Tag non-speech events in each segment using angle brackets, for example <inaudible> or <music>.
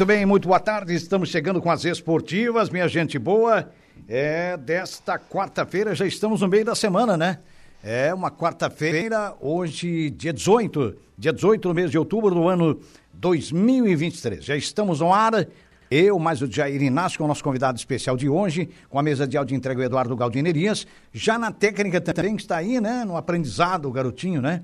Muito bem, muito boa tarde. Estamos chegando com as esportivas, minha gente boa. É desta quarta-feira, já estamos no meio da semana, né? É uma quarta-feira, hoje, dia 18, dia 18 do mês de outubro do ano 2023. Já estamos no ar. Eu, mais o Jair Inácio, com o nosso convidado especial de hoje, com a mesa de áudio entrega o Eduardo Galdinerias. Já na técnica também está aí, né? No aprendizado, o garotinho, né?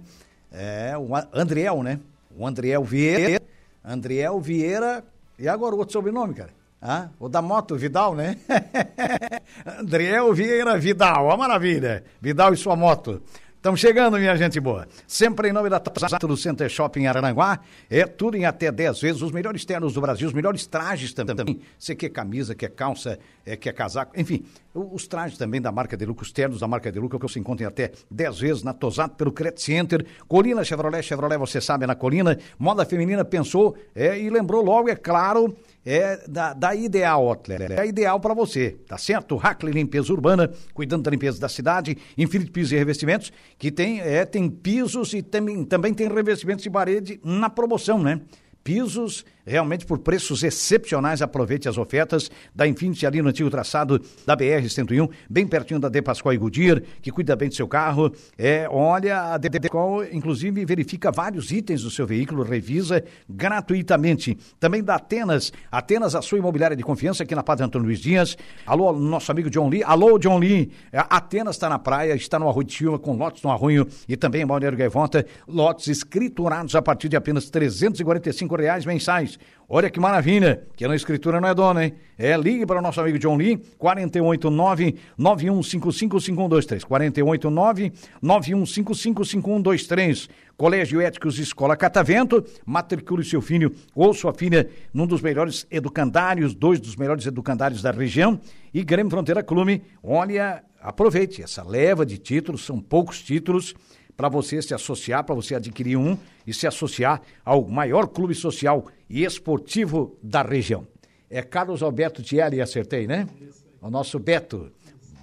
É, o Andriel, né? O Andriel Vieira Andriel Vieira. E agora o outro sobrenome, cara? Ah, o da moto, Vidal, né? <laughs> Andriel Vieira Vidal, a maravilha. Vidal e sua moto. Estamos chegando, minha gente boa. Sempre em nome da Tosato do Center Shopping Arananguá. É tudo em até 10 vezes. Os melhores ternos do Brasil, os melhores trajes também. Você quer camisa, quer calça, é, quer casaco, enfim. Os trajes também da marca de Luca, os ternos da marca de Luca, que você encontra em até 10 vezes na Tosato pelo Credit Center. Colina Chevrolet, Chevrolet, você sabe, é na Colina. Moda feminina pensou é, e lembrou logo, é claro, é da, da Ideal Outlet. É ideal para você, tá certo? Hackley Limpeza Urbana, cuidando da limpeza da cidade, Infinite Pisos e Revestimentos, que tem, é, tem pisos e também, também tem revestimentos de parede na promoção, né? Pisos realmente por preços excepcionais. Aproveite as ofertas da Infinity ali no antigo traçado da BR-101, bem pertinho da De Pascoal e Goodyear, que cuida bem do seu carro. É, olha, a De Pascoal, inclusive, verifica vários itens do seu veículo, revisa gratuitamente. Também da Atenas, Atenas, a sua imobiliária de confiança aqui na Padre Antônio Luiz Dias. Alô, nosso amigo John Lee. Alô, John Lee. É, Atenas está na praia, está no Arroio de Silva, com lotes no Arroio e também em Balneário Gaivota, lotes escriturados a partir de apenas 345 reais mensais. Olha que maravilha, que na escritura não é dona, hein? É, ligue para o nosso amigo John Lee, 489-9155-5123. 489-9155-5123. Colégio Éticos Escola Catavento, matricule seu filho ou sua filha num dos melhores educandários, dois dos melhores educandários da região. E Grêmio Fronteira Clube, olha, aproveite essa leva de títulos, são poucos títulos para você se associar, para você adquirir um e se associar ao maior clube social e esportivo da região. É Carlos Alberto Thierry, acertei, né? O nosso Beto.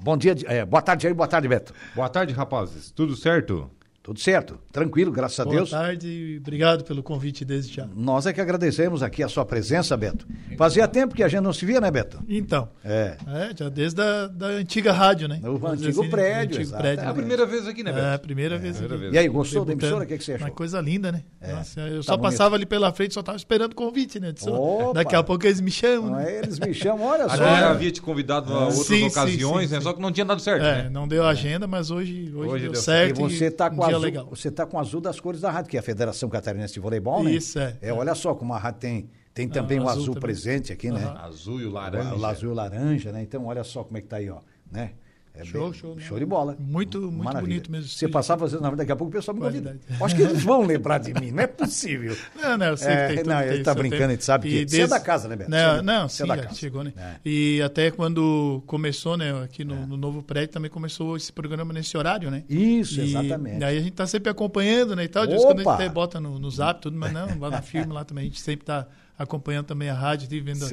Bom dia, é, boa tarde aí, boa tarde, Beto. Boa tarde, rapazes. Tudo certo? Tudo certo, tranquilo, graças a Boa Deus. Boa tarde e obrigado pelo convite desde já. Nós é que agradecemos aqui a sua presença, Beto. Fazia tempo que a gente não se via, né, Beto? Então. É. é já desde a da antiga rádio, né? O antigo assim, prédio. Antigo prédio é a primeira vez aqui, né, Beto? É, a primeira vez. É, primeira vez. E aí, gostou da emissora? O que, que você achou? Uma coisa linda, né? É. Nossa, eu tá só bonito. passava ali pela frente, só estava esperando o convite, né? Disse, Daqui a pouco eles me chamam. Né? É, eles me chamam, olha só. Já havia te convidado a outras sim, ocasiões, sim, sim, né? Só que não tinha dado certo. É, né? não deu agenda, mas hoje, hoje, hoje deu, certo. E você está com azul, legal. Você tá com azul das cores da rádio, que é a Federação Catarinense de Voleibol, né? Isso, é. É, olha só como a rádio tem, tem também ah, o azul, azul presente aqui, né? Azul e o laranja. O, azul e o laranja, né? Então, olha só como é que tá aí, ó, né? É show, bem, show. Show de bola. Muito, muito Maravilha. bonito mesmo. Você passava, às vezes, daqui a pouco o pessoal me convida. Acho que eles vão <laughs> lembrar de mim, não é possível. Não, não, eu sei é, que tem Não, ele está brincando, a gente sabe que desde... você é da casa, né, Beto? Não, você, não, você sim, é da casa. chegou, né? É. E até quando começou, né, aqui no, é. no, novo prédio, também começou esse programa nesse horário, né? Isso, e exatamente. Daí a gente está sempre acompanhando, né, e tal. De vez quando a gente até bota no, no zap, tudo, mas não, lá na firma lá também, a gente sempre está acompanhando também a rádio, vendo,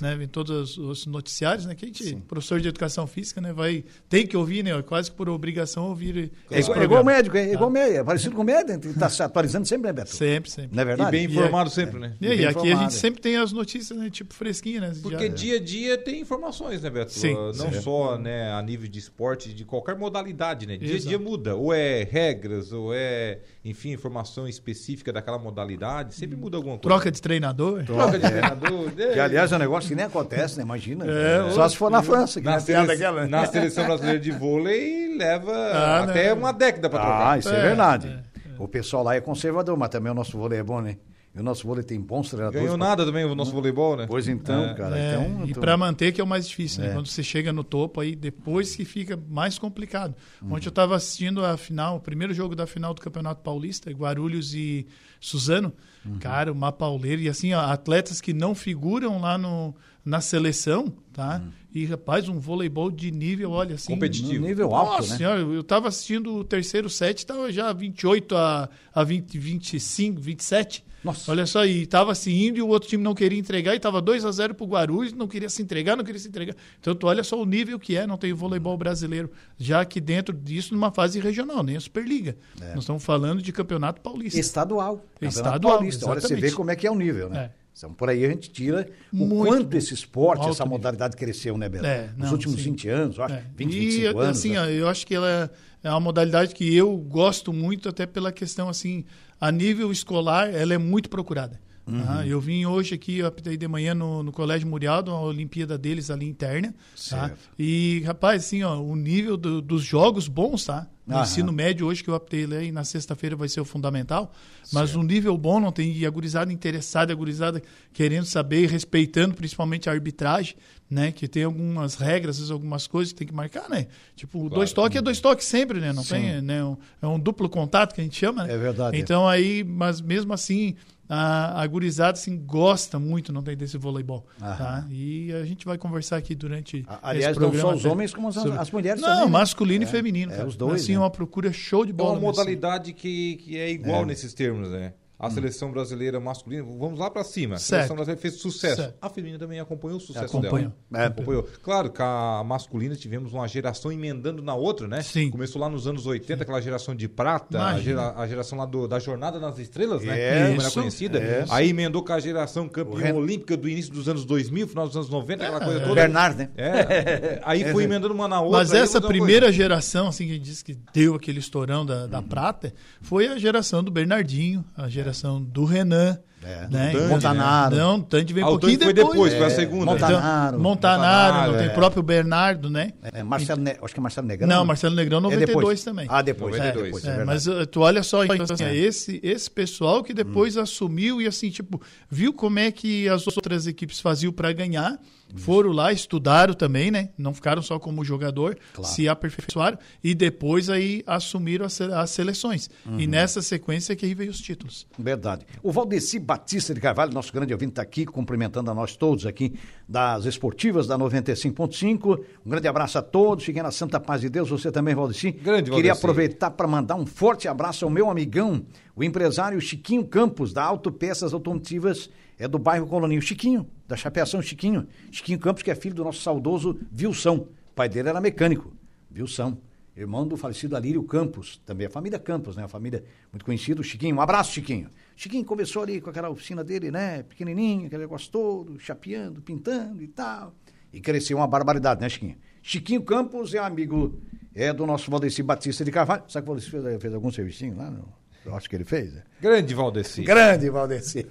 né, vendo todos os noticiários, né? Que a gente, Sim. professor de educação física, né, vai tem que ouvir, né? Quase que por obrigação ouvir. É, igual, é igual médico, é igual ah. médico, é parecido com médico, está se atualizando sempre, né, Beto? Sempre, sempre. Não é verdade? E bem informado e, sempre, né? E, e, e aqui informado. a gente sempre tem as notícias, né, tipo fresquinha, né? Porque Já, dia a dia tem informações, né, Beto? Sim, uh, não sim. só, né, a nível de esporte, de qualquer modalidade, né? Dia a dia muda, ou é regras, ou é, enfim, informação específica daquela modalidade, sempre muda alguma coisa. Troca de treinador? Troca de treinador. Que, aliás, é um negócio que nem acontece, né? Imagina. É, Só se for na França. Que na, sele... daquela... na seleção brasileira de vôlei leva <laughs> ah, até uma década para trocar. Ah, isso é, é verdade. É, o pessoal lá é conservador, mas também o nosso vôlei é bom, né? E o nosso vôlei tem bons treinadores. Ganhou nada também o nosso voleibol, né? Pois então, é, cara. É, então, e então... para manter que é o mais difícil, né? Quando você chega no topo, aí depois que fica mais complicado. Hum. Ontem eu estava assistindo a final, o primeiro jogo da final do Campeonato Paulista, Guarulhos e Suzano. Uhum. Cara, uma pauleira. E assim, ó, atletas que não figuram lá no, na seleção, tá? Hum. E, rapaz, um voleibol de nível, olha assim. Competitivo. nível alto, Nossa né? Senhora, eu estava assistindo o terceiro set, estava já 28 a, a 20, 25, 27. Nossa. Olha só, e estava se indo e o outro time não queria entregar, e estava 2 a 0 para o Guarulhos, não queria se entregar, não queria se entregar. Então, tu olha só o nível que é, não tem o voleibol brasileiro, já que dentro disso, numa fase regional, nem a Superliga. É. Nós estamos falando de campeonato paulista. Estadual. Estadual. Paulista. Olha, você vê como é que é o nível, né? É. Então, por aí a gente tira Muito o quanto esse esporte, essa modalidade nível. cresceu, né, Bela? É, Nos últimos sim. 20 anos, acho, é. 20, e, 25 anos. Assim, né? eu acho que ela é, uma modalidade que eu gosto muito, até pela questão, assim, a nível escolar, ela é muito procurada. Uhum. Tá? Eu vim hoje aqui, eu apitei de manhã no, no Colégio Murialdo, a Olimpíada deles ali interna. Tá? E, rapaz, assim, ó, o nível do, dos jogos bons, tá? No Aham. ensino médio hoje que eu aptei e na sexta-feira vai ser o fundamental, mas certo. um nível bom não tem e a gurizada interessada, a gurizada querendo saber, respeitando principalmente a arbitragem, né, que tem algumas regras, algumas coisas que tem que marcar, né? Tipo, claro. dois toques é dois toques sempre, né? Não Sim. tem, né, um, é um duplo contato que a gente chama, né? É verdade. Então aí, mas mesmo assim, a, a gurizada assim, gosta muito não tem desse voleibol. Tá? E a gente vai conversar aqui durante Aliás, esse programa. não só os homens, como as, sobre... as mulheres não, também. Não, né? masculino né? e feminino. É, os dois. Assim, né? uma procura show de bola. É uma modalidade que, que é igual é. nesses termos, né? A hum. seleção brasileira masculina, vamos lá para cima. A seleção brasileira fez sucesso. Certo. A feminina também acompanhou o sucesso acompanhou. dela. É. Acompanhou. Claro que a masculina tivemos uma geração emendando na outra, né? Sim. Começou lá nos anos 80, Sim. aquela geração de prata, a, gera, a, geração lá do, da Jornada nas Estrelas, né? É, Como era conhecida. É. Aí emendou com a geração campeã olímpica do início dos anos 2000, final dos anos 90, aquela coisa toda. Bernard, né? É. Aí foi emendando uma na outra. Mas essa primeira geração, assim, que diz que deu aquele estourão da, da uhum. prata, foi a geração do Bernardinho, a geração do Renan. É. Né? Montanaro. Né? Não, Tandy vem ah, um pouquinho foi depois. depois, é. foi a segunda. Montanaro. Então, Montanaro, Montanaro tem é. próprio Bernardo, né? É, Marcelo ne... Acho que é Marcelo Negrão. Não, Marcelo Negrão 92 também. Ah, depois. 92. depois é, mas uh, tu olha só, então, assim, esse, esse pessoal que depois hum. assumiu e assim, tipo, viu como é que as outras equipes faziam para ganhar foram lá, estudaram também, né? Não ficaram só como jogador, claro. se aperfeiçoaram e depois aí assumiram as, as seleções. Uhum. E nessa sequência que aí veio os títulos. Verdade. O Valdeci Batista de Carvalho, nosso grande ouvinte, está aqui cumprimentando a nós todos aqui das esportivas da 95.5. Um grande abraço a todos. Fiquem na santa paz de Deus. Você também, Valdeci. Grande, Queria aproveitar para mandar um forte abraço ao meu amigão, o empresário Chiquinho Campos, da Autopeças Automotivas é do bairro Coloninho. Chiquinho, da Chapeação Chiquinho. Chiquinho Campos, que é filho do nosso saudoso Vilsão. Pai dele era mecânico, Vilsão. Irmão do falecido Alírio Campos, também a família Campos, né? A família muito conhecida. Chiquinho, um abraço, Chiquinho. Chiquinho começou ali com aquela oficina dele, né? Pequenininho, aquele negócio todo, chapeando, pintando e tal. E cresceu uma barbaridade, né, Chiquinho? Chiquinho Campos é amigo é do nosso Valdeci Batista de Carvalho. Sabe que o Valdeci fez, fez algum serviço lá? Não? Eu acho que ele fez. Né? Grande Valdeci. Grande Valdeci.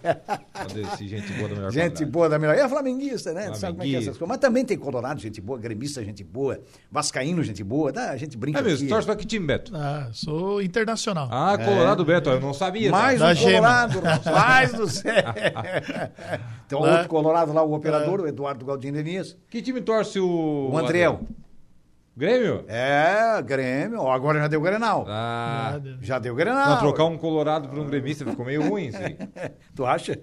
Valdeci, gente boa da melhor Gente qualidade. boa da melhor. E é flamenguista, né? Sabe como é que é essas coisas. Mas também tem Colorado, gente boa, gremista, gente boa, vascaíno, gente boa. A gente brinca É mesmo, torce pra que time, Beto? Ah, sou internacional. Ah, Colorado, é. Beto, eu não sabia. Mais tá? um Colorado, <laughs> mais do céu. <laughs> Tem um outro Colorado lá, o operador, o Eduardo Galdino Elias. Que time torce o... O Andriel. Grêmio? É, Grêmio. Agora já deu Grenal. Ah. Já deu Grenal. Não, trocar um colorado por um gremista ficou meio ruim aí. <laughs> tu acha?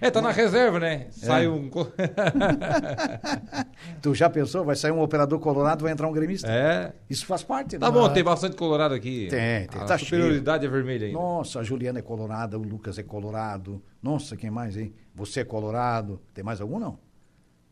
É, tá na reserva, né? Sai é. um... <laughs> tu já pensou? Vai sair um operador colorado, vai entrar um gremista? É. Isso faz parte. Tá né? bom, tem bastante colorado aqui. Tem, tem. A tá superioridade cheio. é vermelha ainda. Nossa, a Juliana é colorada, o Lucas é colorado. Nossa, quem mais, hein? Você é colorado. Tem mais algum, não?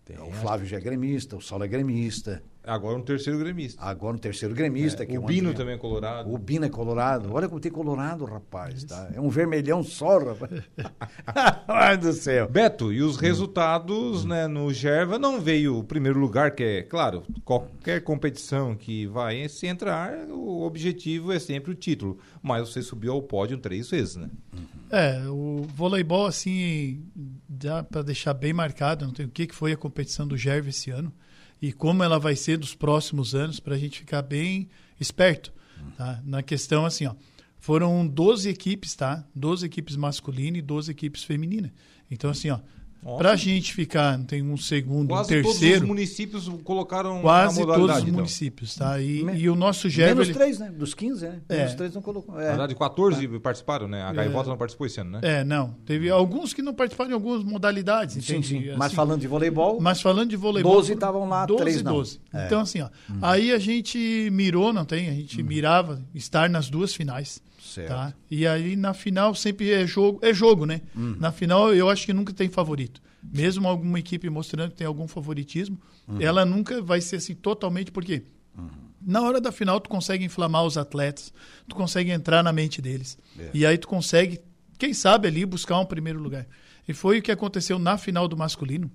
Tem. O Flávio já é gremista, o Saulo é gremista. Agora um terceiro gremista. Agora um terceiro gremista. É, que o é Bino também é colorado. O Bino é colorado. Olha como tem colorado, rapaz. Tá? É um vermelhão só, rapaz. <laughs> Ai do céu. Beto, e os resultados hum. né, no Gerva não veio o primeiro lugar, que é, claro, qualquer competição que vai se entrar, o objetivo é sempre o título. Mas você subiu ao pódio três vezes, né? É, o voleibol, assim, dá para deixar bem marcado, não tem o que, que foi a competição do Gerva esse ano e como ela vai ser dos próximos anos para a gente ficar bem esperto. Tá? Na questão assim, ó, foram 12 equipes, tá? 12 equipes masculinas e 12 equipes femininas. Então, assim, ó, Para a gente ficar, tem um segundo, quase um terceiro. Todos os municípios colocaram Quase todos os então. municípios, tá? E, e o nosso Gerva. Menos ele... três, né? Dos 15, né? É. Menos três não colocou. É. Na verdade, 14 é. participaram, né? A Gaivota é. não participou esse ano, né? É, não. Teve alguns que não participaram em algumas modalidades. Sim, sim. Assim, mas falando de voleibol. Mas falando de voleibol. 12 estavam lá, 12, 3 não. 12. É. Então, assim, ó. Uhum. Aí a gente mirou, não tem? A gente uhum. mirava estar nas duas finais. Certo. Tá? E aí na final sempre é jogo, é jogo, né? Uhum. Na final eu acho que nunca tem favorito. Mesmo alguma equipe mostrando que tem algum favoritismo, uhum. ela nunca vai ser assim totalmente porque uhum. na hora da final tu consegue inflamar os atletas, tu consegue entrar na mente deles. É. E aí tu consegue, quem sabe ali buscar um primeiro lugar. E foi o que aconteceu na final do masculino,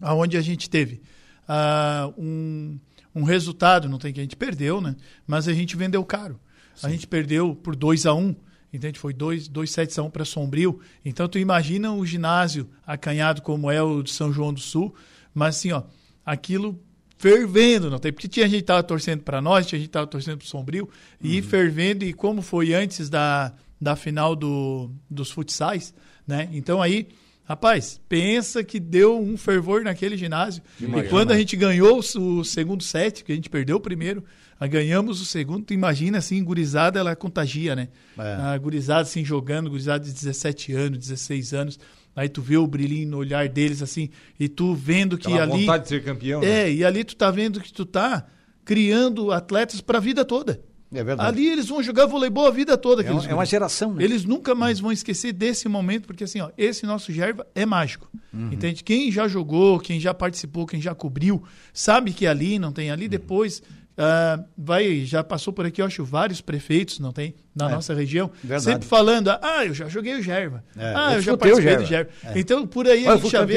aonde a gente teve uh, um, um resultado, não tem que a gente perdeu, né? Mas a gente vendeu caro. Sim. A gente perdeu por 2 a 1 um, entende? Foi 2 dois, sets a 1 um para Sombrio. Então, tu imagina o ginásio acanhado como é o de São João do Sul, mas assim, ó, aquilo fervendo, não tem? Porque tinha gente que tava torcendo para nós, tinha gente que tava torcendo para Sombrio, uhum. e fervendo, e como foi antes da, da final do, dos futsais, né? Então aí Rapaz, pensa que deu um fervor naquele ginásio. E quando a gente ganhou o segundo set, que a gente perdeu o primeiro, ganhamos o segundo, tu imagina assim, gurizada, ela contagia, né? É. A gurizada assim jogando, gurizada de 17 anos, 16 anos. Aí tu vê o brilhinho no olhar deles assim, e tu vendo que Aquela ali vontade de ser campeão. É, né? e ali tu tá vendo que tu tá criando atletas para a vida toda. É verdade. Ali eles vão jogar voleibol a vida toda. É, uma, é uma geração, né? Eles nunca mais vão esquecer desse momento, porque assim, ó, esse nosso Gerva é mágico. Uhum. Entende? Quem já jogou, quem já participou, quem já cobriu, sabe que ali não tem. Ali uhum. depois Uh, vai, já passou por aqui, eu acho, vários prefeitos, não tem? Na é, nossa região. Verdade. Sempre falando, ah, eu já joguei o Gerva. É, ah, eu, eu já participei do Gerva. É. Então, por aí a gente já vê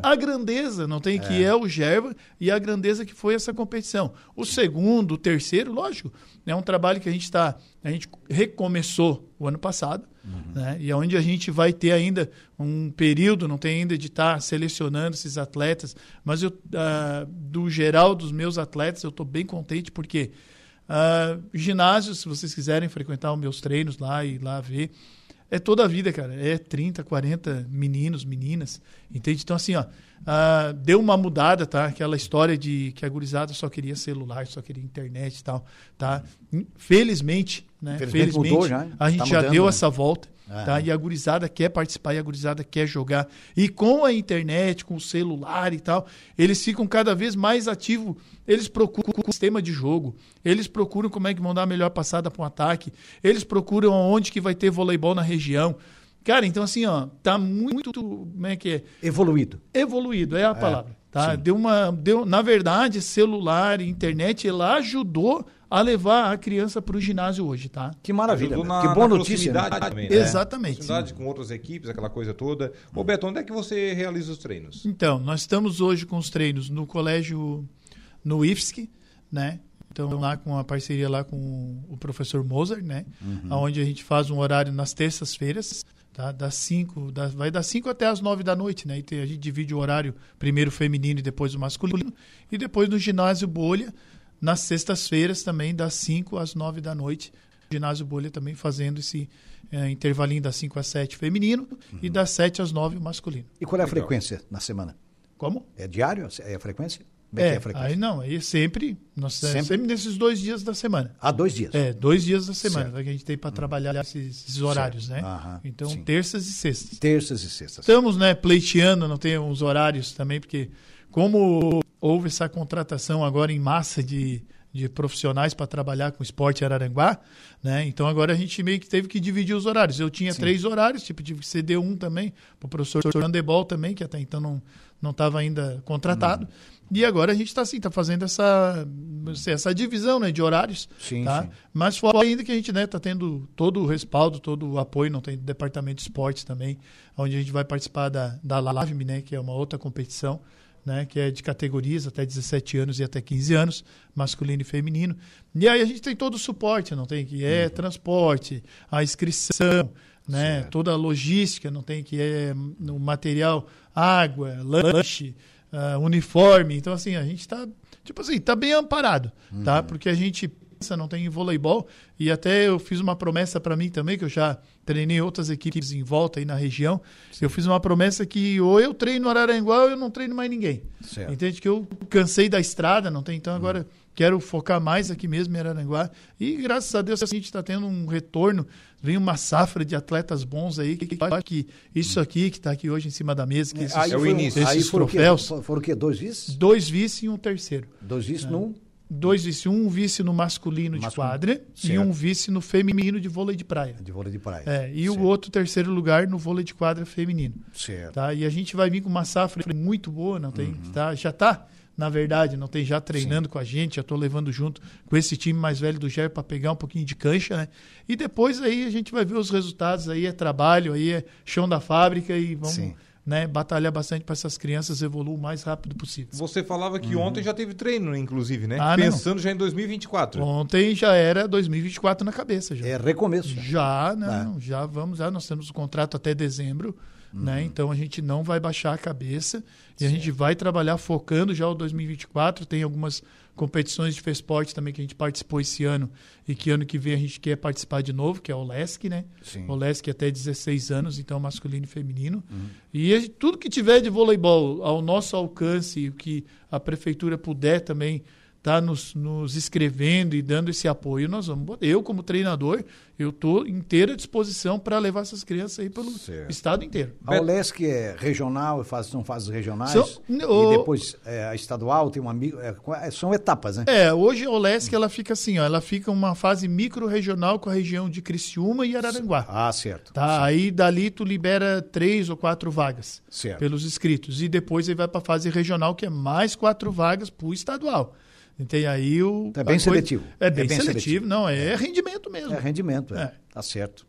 a grandeza, não tem? Que é. é o Gerva e a grandeza que foi essa competição. O segundo, o terceiro, lógico, é um trabalho que a gente está. A gente recomeçou o ano passado, uhum. né? E onde a gente vai ter ainda um período, não tem ainda de estar tá selecionando esses atletas, mas eu, uh, do geral dos meus atletas, eu estou bem contente porque uh, ginásio, se vocês quiserem frequentar os meus treinos lá e lá ver, é toda a vida, cara. É 30, 40 meninos, meninas, entende? Então, assim, ó, uh, deu uma mudada, tá? Aquela história de que a gurizada só queria celular, só queria internet e tal, tá? Felizmente, né? Felizmente, Felizmente mudou já. a gente tá já deu né? essa volta. Tá? E a gurizada quer participar, e a gurizada quer jogar. E com a internet, com o celular e tal, eles ficam cada vez mais ativos. Eles procuram o sistema de jogo, eles procuram como é que vão dar a melhor passada para um ataque, eles procuram onde que vai ter voleibol na região. Cara, então assim, ó, tá muito, como é que é? Evoluído. Evoluído, é a é, palavra. Tá? Deu uma, deu, na verdade, celular, internet, ela ajudou a levar a criança para o ginásio hoje, tá? Que maravilha, né? na, que boa notícia. Né? Também, né? Exatamente. Proximidade com outras equipes, aquela coisa toda. Ô Beto, onde é que você realiza os treinos? Então, nós estamos hoje com os treinos no colégio, no IFSC, né? Então, lá com a parceria lá com o professor Mozart, né? Uhum. Onde a gente faz um horário nas terças-feiras, tá? Das 5, das, vai das 5 até as 9 da noite, né? E tem, a gente divide o horário, primeiro feminino e depois o masculino. E depois no ginásio Bolha, nas sextas-feiras também, das 5 às 9 da noite. O ginásio Bolha também fazendo esse é, intervalinho das 5 às 7 feminino uhum. e das 7 às 9 masculino. E qual é a Legal. frequência na semana? Como? É diário? É a frequência? É, é, é aí não, aí sempre, nós, sempre? Sempre nesses dois dias da semana. Ah, dois dias? É, dois dias da semana que a gente tem para trabalhar esses, esses horários, certo. né? Aham, então, sim. terças e sextas. Terças e sextas. Estamos, né, pleiteando, não tem uns horários também, porque como houve essa contratação agora em massa de, de profissionais para trabalhar com esporte Araranguá, né? Então agora a gente meio que teve que dividir os horários. Eu tinha Sim. três horários, tipo, tive que ceder um também, para o professor Andebol também, que até então não não estava ainda contratado. Uhum. E agora a gente está assim, está fazendo essa, essa divisão né, de horários. Sim, tá? sim. Mas fora ainda que a gente está né, tendo todo o respaldo, todo o apoio, não tem departamento de esportes também, onde a gente vai participar da, da LAVME, né, que é uma outra competição né, que é de categorias até 17 anos e até 15 anos, masculino e feminino. E aí a gente tem todo o suporte, não tem que é uhum. transporte, a inscrição, né, toda a logística, não tem que é no material, água, lanche, uh, uniforme. Então assim, a gente está tipo assim, tá bem amparado, tá? uhum. tá? Porque a gente não tem voleibol. E até eu fiz uma promessa para mim também, que eu já treinei outras equipes em volta aí na região. Sim. Eu fiz uma promessa que ou eu treino no Araranguá ou eu não treino mais ninguém. Certo. Entende? Que eu cansei da estrada, não tem. Então agora hum. quero focar mais aqui mesmo em Araranguá. E graças a Deus a gente está tendo um retorno. Vem uma safra de atletas bons aí, que, que, que isso aqui que está aqui hoje em cima da mesa, que é, esses, é o início. Esses aí troféus. Foram o quê? Dois vices? Dois vices e um terceiro. Dois vices é. num dois vice, um vice no masculino, masculino. de quadra certo. e um vice no feminino de vôlei de praia. De vôlei de praia. É, e certo. o outro terceiro lugar no vôlei de quadra feminino. Certo. Tá? E a gente vai vir com uma safra muito boa, não tem, uhum. tá? Já tá, na verdade, não tem já treinando Sim. com a gente, já estou levando junto com esse time mais velho do GER para pegar um pouquinho de cancha, né? E depois aí a gente vai ver os resultados, aí é trabalho, aí é chão da fábrica e vamos Sim né, batalhar bastante para essas crianças evoluam o mais rápido possível. Você falava que uhum. ontem já teve treino, inclusive, né? Ah, Pensando não. já em 2024. Ontem já era 2024 na cabeça. Já. É recomeço. Já, não, é. já vamos, já nós temos o contrato até dezembro. Uhum. Né? Então a gente não vai baixar a cabeça e a gente vai trabalhar focando já o 2024. Tem algumas competições de FESPORT também que a gente participou esse ano e que ano que vem a gente quer participar de novo, que é o LESC, né? Sim. O LESC até 16 anos, então masculino e feminino. Uhum. E tudo que tiver de voleibol ao nosso alcance, o que a prefeitura puder também está nos, nos escrevendo e dando esse apoio, nós vamos. Eu, como treinador, eu estou inteira disposição para levar essas crianças aí pelo certo. estado inteiro. A OLESC é regional, faz, são fases regionais, são, o, e depois é, a estadual tem um amigo. É, é, são etapas, né? É, hoje a OLESC ela fica assim, ó, ela fica uma fase micro-regional com a região de Criciúma e Araranguá. Ah, certo. Tá, certo. aí dali tu libera três ou quatro vagas certo. pelos inscritos. E depois ele vai para a fase regional, que é mais quatro vagas para o estadual. Tem aí o. É bem seletivo. É bem, é bem seletivo. seletivo. Não, é, é, rendimento mesmo. É rendimento, é. é. Tá certo.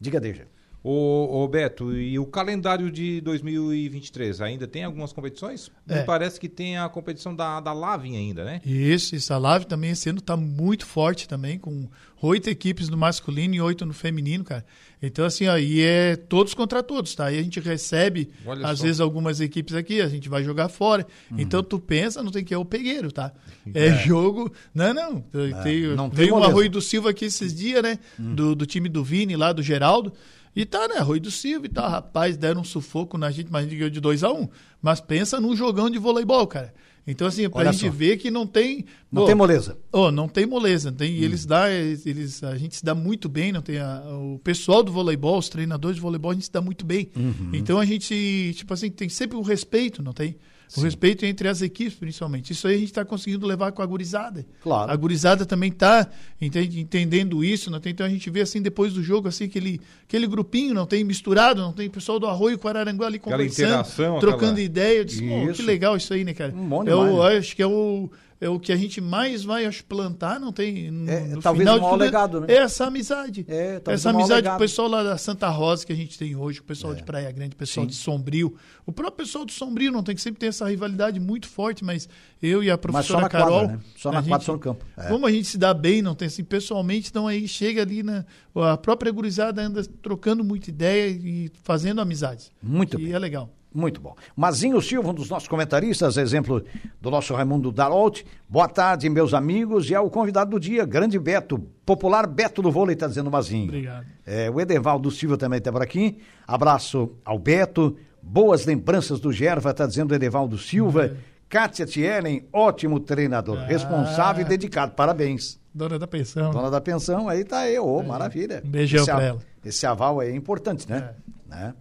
Diga, Deja. Ô, ô, Beto, e o calendário de 2023? Ainda tem algumas competições? É. Me parece que tem a competição da, da Lavin ainda, né? Isso, isso. A Lavin também esse ano está muito forte também, com oito equipes no masculino e oito no feminino, cara. Então, assim, ó, e é todos contra todos, tá? E a gente recebe, Olha às só. vezes, algumas equipes aqui, a gente vai jogar fora. Uhum. Então, tu pensa, não tem que é o pegueiro, tá? <laughs> É, é jogo. Não, não. É, tem, não veio um Arroio do Silva aqui esses dias, né? Uhum. Do, do time do Vini lá, do Geraldo. E tá, né? Rui do Silva e tal. Rapaz, deram um sufoco na gente, mas a gente ganhou de 2 a 1 um. Mas pensa num jogão de voleibol, cara. Então, assim, pra Olha gente só. ver que não tem. Não tem moleza. Oh, não tem moleza. Tem, hum. eles dá, eles, a gente se dá muito bem, não tem a, o pessoal do voleibol, os treinadores de voleibol, a gente se dá muito bem. Uhum. Então a gente, tipo assim, tem sempre o um respeito, não tem? O respeito entre as equipes, principalmente. Isso aí a gente está conseguindo levar com a gurizada. Claro. A gurizada também está entendendo isso. Não tem? Então a gente vê assim, depois do jogo, assim, aquele, aquele grupinho, não tem misturado, não tem pessoal do Arroio com Araranguá ali conversando, trocando aquela... ideia. Eu disse, que legal isso aí, né, cara? Um bom demais, eu, né? acho que é o é o que a gente mais vai acho, plantar, não tem. No, é, no talvez final o maior tudo, legado, né? É essa amizade. É, essa amizade com o pessoal lá da Santa Rosa que a gente tem hoje, o pessoal é. de Praia Grande, o pessoal Sim. de Sombrio. O próprio pessoal de Sombrio não tem que sempre ter essa rivalidade muito forte, mas eu e a professora Carol. Quadra, né? Só na quadra, só no campo. É. Como a gente se dá bem, não tem assim, pessoalmente, então aí chega ali na. A própria gurizada anda trocando muita ideia e fazendo amizades. Muito e é legal. Muito bom. Mazinho Silva, um dos nossos comentaristas, exemplo do nosso Raimundo Darolt. Boa tarde, meus amigos. E é o convidado do dia, grande Beto, popular Beto do vôlei, está dizendo Mazinho. Obrigado. É, o Edevaldo Silva também está por aqui. Abraço ao Beto. Boas lembranças do Gerva, está dizendo Edevaldo Silva. É. Kátia Thielen, ótimo treinador, ah. responsável e dedicado. Parabéns. Dona da pensão. Dona da pensão, aí tá eu, oh, maravilha. Um beijão para ela. Esse aval aí é importante, né? É. né?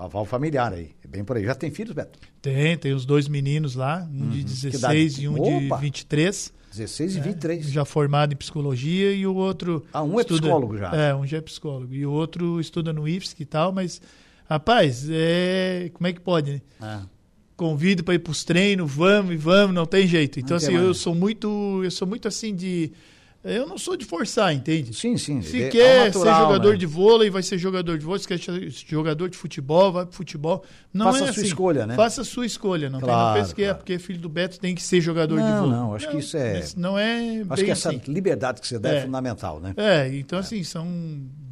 Aval familiar aí. É bem por aí. Já tem filhos, Beto? Tem, tem os dois meninos lá, um uhum. de 16 e um Opa. de 23. 16 e 23. É, já formado em psicologia e o outro. Ah, um é psicólogo já. É, um já é psicólogo. E o outro estuda no IFSC e tal, mas, rapaz, é. Como é que pode, né? Ah. Convido para ir para os treinos, vamos e vamos, não tem jeito. Então, não assim, eu sou muito. Eu sou muito assim de eu não sou de forçar, entende? Sim, sim. Se é quer natural, ser jogador né? de vôlei, vai ser jogador de vôlei. Se quer ser jogador de futebol, vai pro futebol. Não Faça é a sua assim. escolha, né? Faça a sua escolha. Não, claro, tem, não pense que é porque filho do Beto tem que ser jogador não, de vôlei. Não, acho não, que isso é. Não é. Acho que essa assim. liberdade que você dá é, é fundamental, né? É, então é. assim, são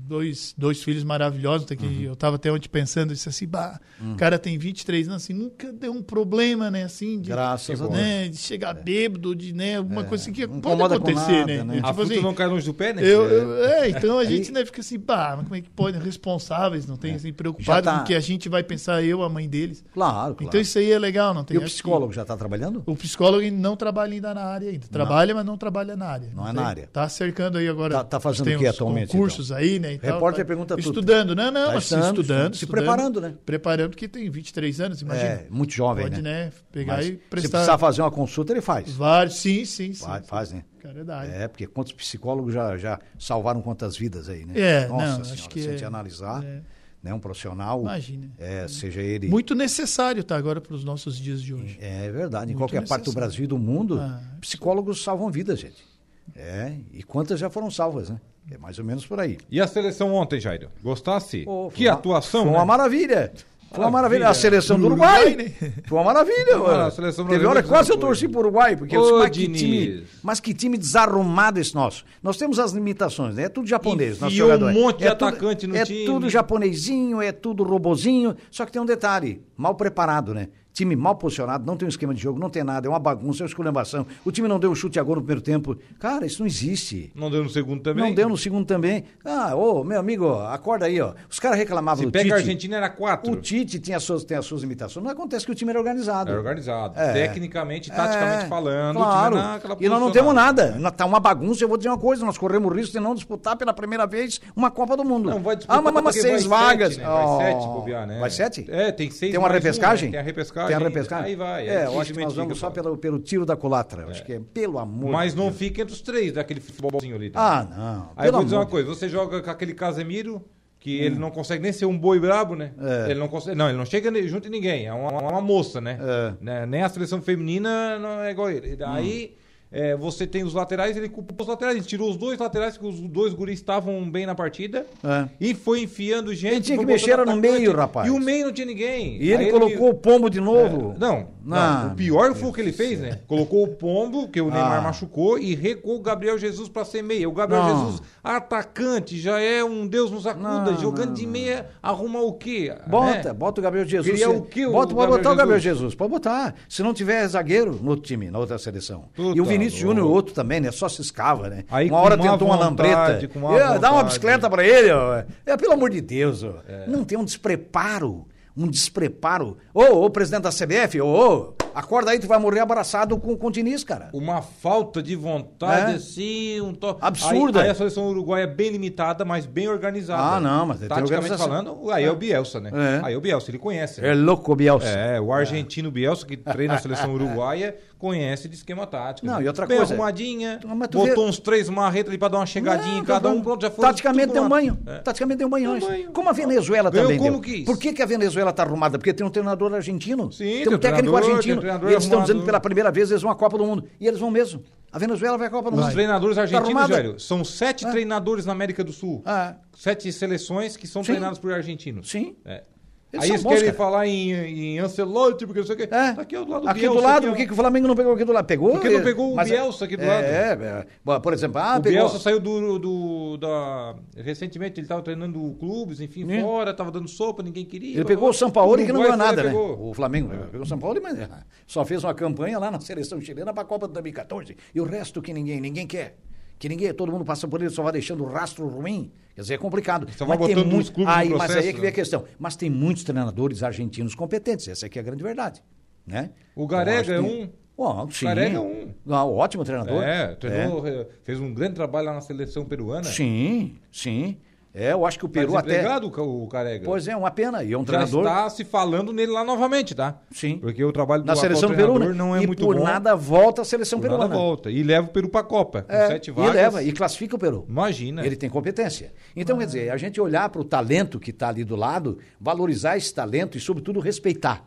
dois, dois filhos maravilhosos. Que uhum. Eu estava até ontem pensando, disse assim, bah, uhum. o cara tem 23 anos, assim, nunca deu um problema, né? Assim, de, Graças a né, Deus. De chegar é. bêbado, de né, alguma é. coisa assim que não pode acontecer, nada, né? né? Tipo a assim, não cai longe do pé, né? Eu, eu, é, então a <laughs> gente né, fica assim, bah, mas como é que pode? Responsáveis, não tem é. assim, preocupado tá... com o que a gente vai pensar, eu, a mãe deles. Claro, claro. Então isso aí é legal, não tem. E o psicólogo que... já está trabalhando? O psicólogo não trabalha ainda na área ainda. Trabalha, não. mas não trabalha na área. Não, não é na área. Tá cercando aí agora. Tá, tá fazendo o que atualmente? cursos então? aí, né? Tal, Repórter tá, pergunta tudo. Estudando, não, não, tá mas estudando, estudando, se preparando, né? Preparando, que tem 23 anos, imagina. É, muito jovem, Pode, né? né? Pegar mas e prestar. Se precisar fazer uma consulta, ele faz. Vários, sim, sim, sim. Vai, faz, né? Caridade. É, porque quantos psicólogos já, já salvaram quantas vidas aí, né? É, Nossa não, senhora, acho que se a gente é, analisar, é. né, um profissional, Imagina. É, seja ele... Muito necessário, tá, agora para os nossos dias de hoje. É verdade, em Muito qualquer necessário. parte do Brasil e do mundo, ah, psicólogos salvam vidas, gente. É, e quantas já foram salvas, né? É mais ou menos por aí. E a seleção ontem, Jairo? Gostasse? Oh, que uma, atuação, Foi uma né? maravilha. Foi uma maravilha. A seleção do Uruguai. Né? Foi uma maravilha. Ah, a seleção Teve hora quase eu torci pro Uruguai, porque Ô, eu mas, que time, mas que time desarrumado esse nosso. Nós temos as limitações, né? É tudo japonês. E um monte de é atacante tudo, no é time. É tudo japonesinho, é tudo robozinho. Só que tem um detalhe: mal preparado, né? Time mal posicionado, não tem um esquema de jogo, não tem nada, é uma bagunça, é uma esculhambação. O time não deu um chute a gol no primeiro tempo. Cara, isso não existe. Não deu no segundo também? Não deu no segundo também. Ah, ô, meu amigo, acorda aí, ó. Os caras reclamavam Se do pega Tite. a Argentina era quatro. O Tite tem as suas, tem as suas imitações. Não acontece que o time era organizado. É organizado. É. Tecnicamente, taticamente é. falando, claro. o time E nós não temos nada. Tá uma bagunça. Eu vou dizer uma coisa: nós corremos o risco de não disputar pela primeira vez uma Copa do Mundo. Não, vai disputar. Ah, mas, mas seis vagas. Sete, né? Vai oh. sete, bobear, né? Vai sete? É, tem seis. Tem uma repescagem? Um, né? Tem a repescagem. Tem a repescagem. Aí vai. É, eu acho que nós vamos só pelo, pelo tiro da culatra. É. Acho que é pelo amor. Mas não fica entre os três daquele futebolzinho ali. Tá? Ah, não. Aí eu vou dizer uma coisa: você joga com aquele Casemiro que hum. ele não consegue nem ser um boi brabo, né? É. Ele não consegue, não, ele não chega junto de ninguém, é uma, uma moça, né? É. né? Nem a seleção feminina não é igual ele. Aí hum. É, você tem os laterais, ele culpou os laterais, ele tirou os dois laterais, que os dois guris estavam bem na partida, é. e foi enfiando gente. Ele tinha que mexer no meio, rapaz. E o meio não tinha ninguém. E ele Aí colocou ele... o pombo de novo. É, não, não, o pior foi o que ele fez, né? Colocou o pombo, que o Neymar ah. machucou, e recuou o Gabriel Jesus para ser meia. O Gabriel não. Jesus, atacante, já é um Deus nos acuda, jogando de meia, arruma o quê? Bota, é. bota o Gabriel Jesus. Queria o quê? Bota, pode botar o Gabriel Jesus, pode botar. Se não tiver zagueiro no time, na outra seleção. Puta e o Vinícius Júnior, outro também, né? Só se escava, né? Aí, uma hora uma tentou vontade, uma lambreta. Uma dá uma bicicleta para ele, ó. É, pelo amor de Deus, ó. É. Não tem um despreparo um despreparo. Ô, ô, presidente da CBF, ô, ô, acorda aí, tu vai morrer abraçado com, com o Diniz, cara. Uma falta de vontade, é? assim, um to... Absurda. Aí, aí, a seleção uruguaia é bem limitada, mas bem organizada. Ah, não, mas Taticamente falando, aí é. é o Bielsa, né? É. Aí é o Bielsa, ele conhece. Né? É louco o Bielsa. É, o argentino Bielsa, que treina a seleção <laughs> uruguaia, conhece de esquema tático. Não, e outra Bem coisa. arrumadinha, botou vê... uns três marretas ali pra dar uma chegadinha em cada um, pronto, já foi. Taticamente deu um banho. É. Taticamente deu um banho. banho. Como a Venezuela Ganhou também como deu. Quis. Por que, que a Venezuela tá arrumada? Porque tem um treinador argentino. Sim, tem um técnico argentino. E eles estão dizendo que pela primeira vez eles vão à Copa do Mundo. E eles vão mesmo. A Venezuela vai à Copa do Mundo. Os treinadores tá argentinos, tá são sete é. treinadores na América do Sul. É. Sete seleções que são Sim. treinados por argentinos. Sim. É. Eles Aí eles bons, querem cara. falar em, em Ancelotti, porque não sei o quê. É. Tá aqui do lado do Aqui Bielsa, do lado, por que, que o Flamengo não pegou aqui do lado? Pegou? Por que não pegou o mas, Bielsa aqui do é, lado? É, é, por exemplo, ah, o pegou... Bielsa saiu do, do, da... Recentemente ele estava treinando clubes, enfim, hum. fora, estava dando sopa, ninguém queria. Ele pegou o São Paulo que não ganhou nada, né? O Flamengo pegou o São Paulo, mas é, só fez uma campanha lá na seleção chilena para a Copa de 2014. E o resto que ninguém, ninguém quer que ninguém, todo mundo passa por ele, só vai deixando rastro ruim. Quer dizer, é complicado. Só vai botando muito, clubes aí, processo, Mas aí é que vem né? a questão. Mas tem muitos treinadores argentinos competentes, essa aqui é a grande verdade. Né? O Garega é um. Oh, sim. É um. Ah, ótimo treinador. É, treinou, é. fez um grande trabalho lá na seleção peruana. Sim, sim. É, eu acho que o Peru tá até. o Carega. Pois é, uma pena. E é um Já treinador. está se falando nele lá novamente, tá? Sim. Porque o trabalho do Na seleção do Peru né? não é e muito por bom. nada volta a seleção por peruana. Nada volta. E leva o Peru para a Copa. Com é, sete vagas. E leva, e classifica o Peru. Imagina. Ele tem competência. Então, ah. quer dizer, a gente olhar para o talento que está ali do lado, valorizar esse talento e, sobretudo, respeitar.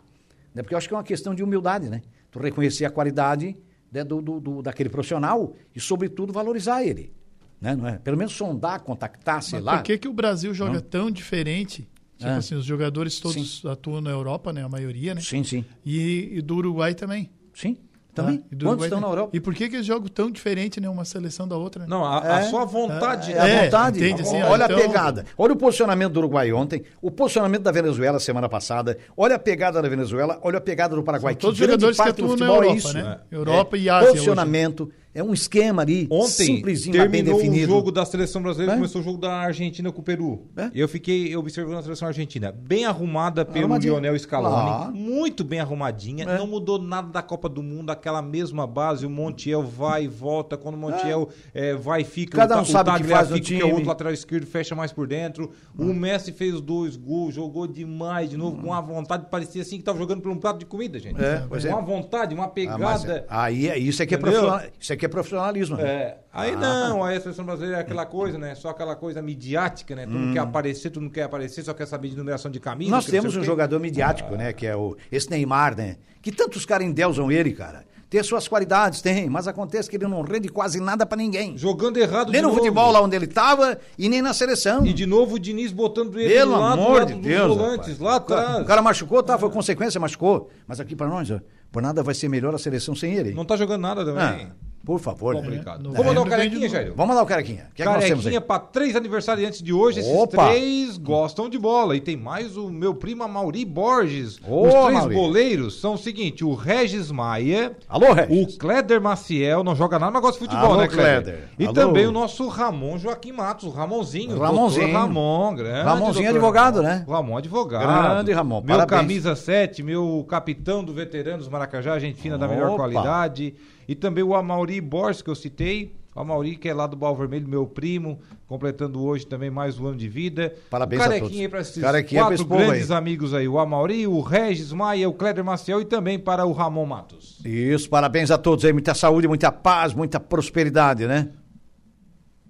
Né? Porque eu acho que é uma questão de humildade, né? Tu reconhecer a qualidade né, do, do, do, daquele profissional e, sobretudo, valorizar ele. Né? Não é? Pelo menos sondar, contactar, sei Mas lá. Por que, que o Brasil joga não? tão diferente? Tipo é. assim, os jogadores todos sim. atuam na Europa, né? A maioria, né? Sim, sim. E, e do Uruguai também. Sim. Também? Tá? Quantos estão na Europa? E por que que eles jogam tão diferente, né? Uma seleção da outra? Né? Não, a, é, a sua vontade. É, é a vontade. Entende, assim, olha então... a pegada. Olha o posicionamento do Uruguai ontem, o posicionamento da Venezuela semana passada. Olha a pegada da Venezuela, olha a pegada do Paraguai. São todos os jogadores que atuam na Europa, é isso. né? Europa e Ásia. Posicionamento. Hoje. É um esquema ali, Ontem, simplesinho, terminou bem definido. o jogo da seleção brasileira, é? começou o jogo da Argentina com o Peru. É? Eu fiquei observando a seleção argentina, bem arrumada pelo Lionel Scaloni, muito bem arrumadinha, é. não mudou nada da Copa do Mundo, aquela mesma base, o Montiel vai e volta, quando o Montiel é. é vai fica, Cada um o, sabe o que faz fica, que é o outro lateral esquerdo fecha mais por dentro. Hum. O Messi fez dois gols, jogou demais de novo, hum. com uma vontade, parecia assim que estava jogando por um prato de comida, gente. É, com uma vontade, uma ah, pegada. Ah, aí, isso aqui é, profissional, isso aqui é profissionalismo. É, aí ah. não, aí a seleção brasileira é aquela coisa, né? Só aquela coisa midiática, né? Tu hum. não quer aparecer, tu não quer aparecer, só quer saber de numeração de camisa. Nós temos um jogador midiático, ah. né? Que é o, esse Neymar, né? Que tantos caras endeusam ele, cara. Tem suas qualidades, tem, mas acontece que ele não rende quase nada para ninguém. Jogando errado Nem no novo. futebol lá onde ele tava e nem na seleção. E de novo o Diniz botando ele Pelo lado, amor de Deus, volantes, lá atrás. O cara machucou, tá, foi consequência, machucou. Mas aqui para nós, ó, por nada vai ser melhor a seleção sem ele. Não tá jogando nada também. Ah. Por favor. Complicado. É, Vamos mandar o carequinha, Jair? Vamos mandar o carequinha. Que é carequinha para três aniversariantes de hoje. Esses Opa. três gostam de bola. E tem mais o meu primo Mauri Borges. Ô, Os três Mauri. boleiros são o seguinte: o Regis Maia. Alô, Regis. O Kleder Maciel, não joga nada, mas gosta de futebol, Alô, né, Kleder? E Alô. também o nosso Ramon Joaquim Matos, o Ramonzinho. Ramonzinho. Ramon, grande. Ramonzinho advogado, né? Ramon advogado. Grande Ramon. Meu Parabéns. camisa 7, meu capitão do Veteranos Maracajá, gente fina Opa. da melhor qualidade. E também o Amauri Borges, que eu citei. O Amauri, que é lá do Bal Vermelho, meu primo, completando hoje também mais um ano de vida. Parabéns o a todos. aí para esses Carequinha quatro grandes aí. amigos aí. O Amauri, o Regis Maia, o Cléder Maciel e também para o Ramon Matos. Isso, parabéns a todos aí. Muita saúde, muita paz, muita prosperidade, né?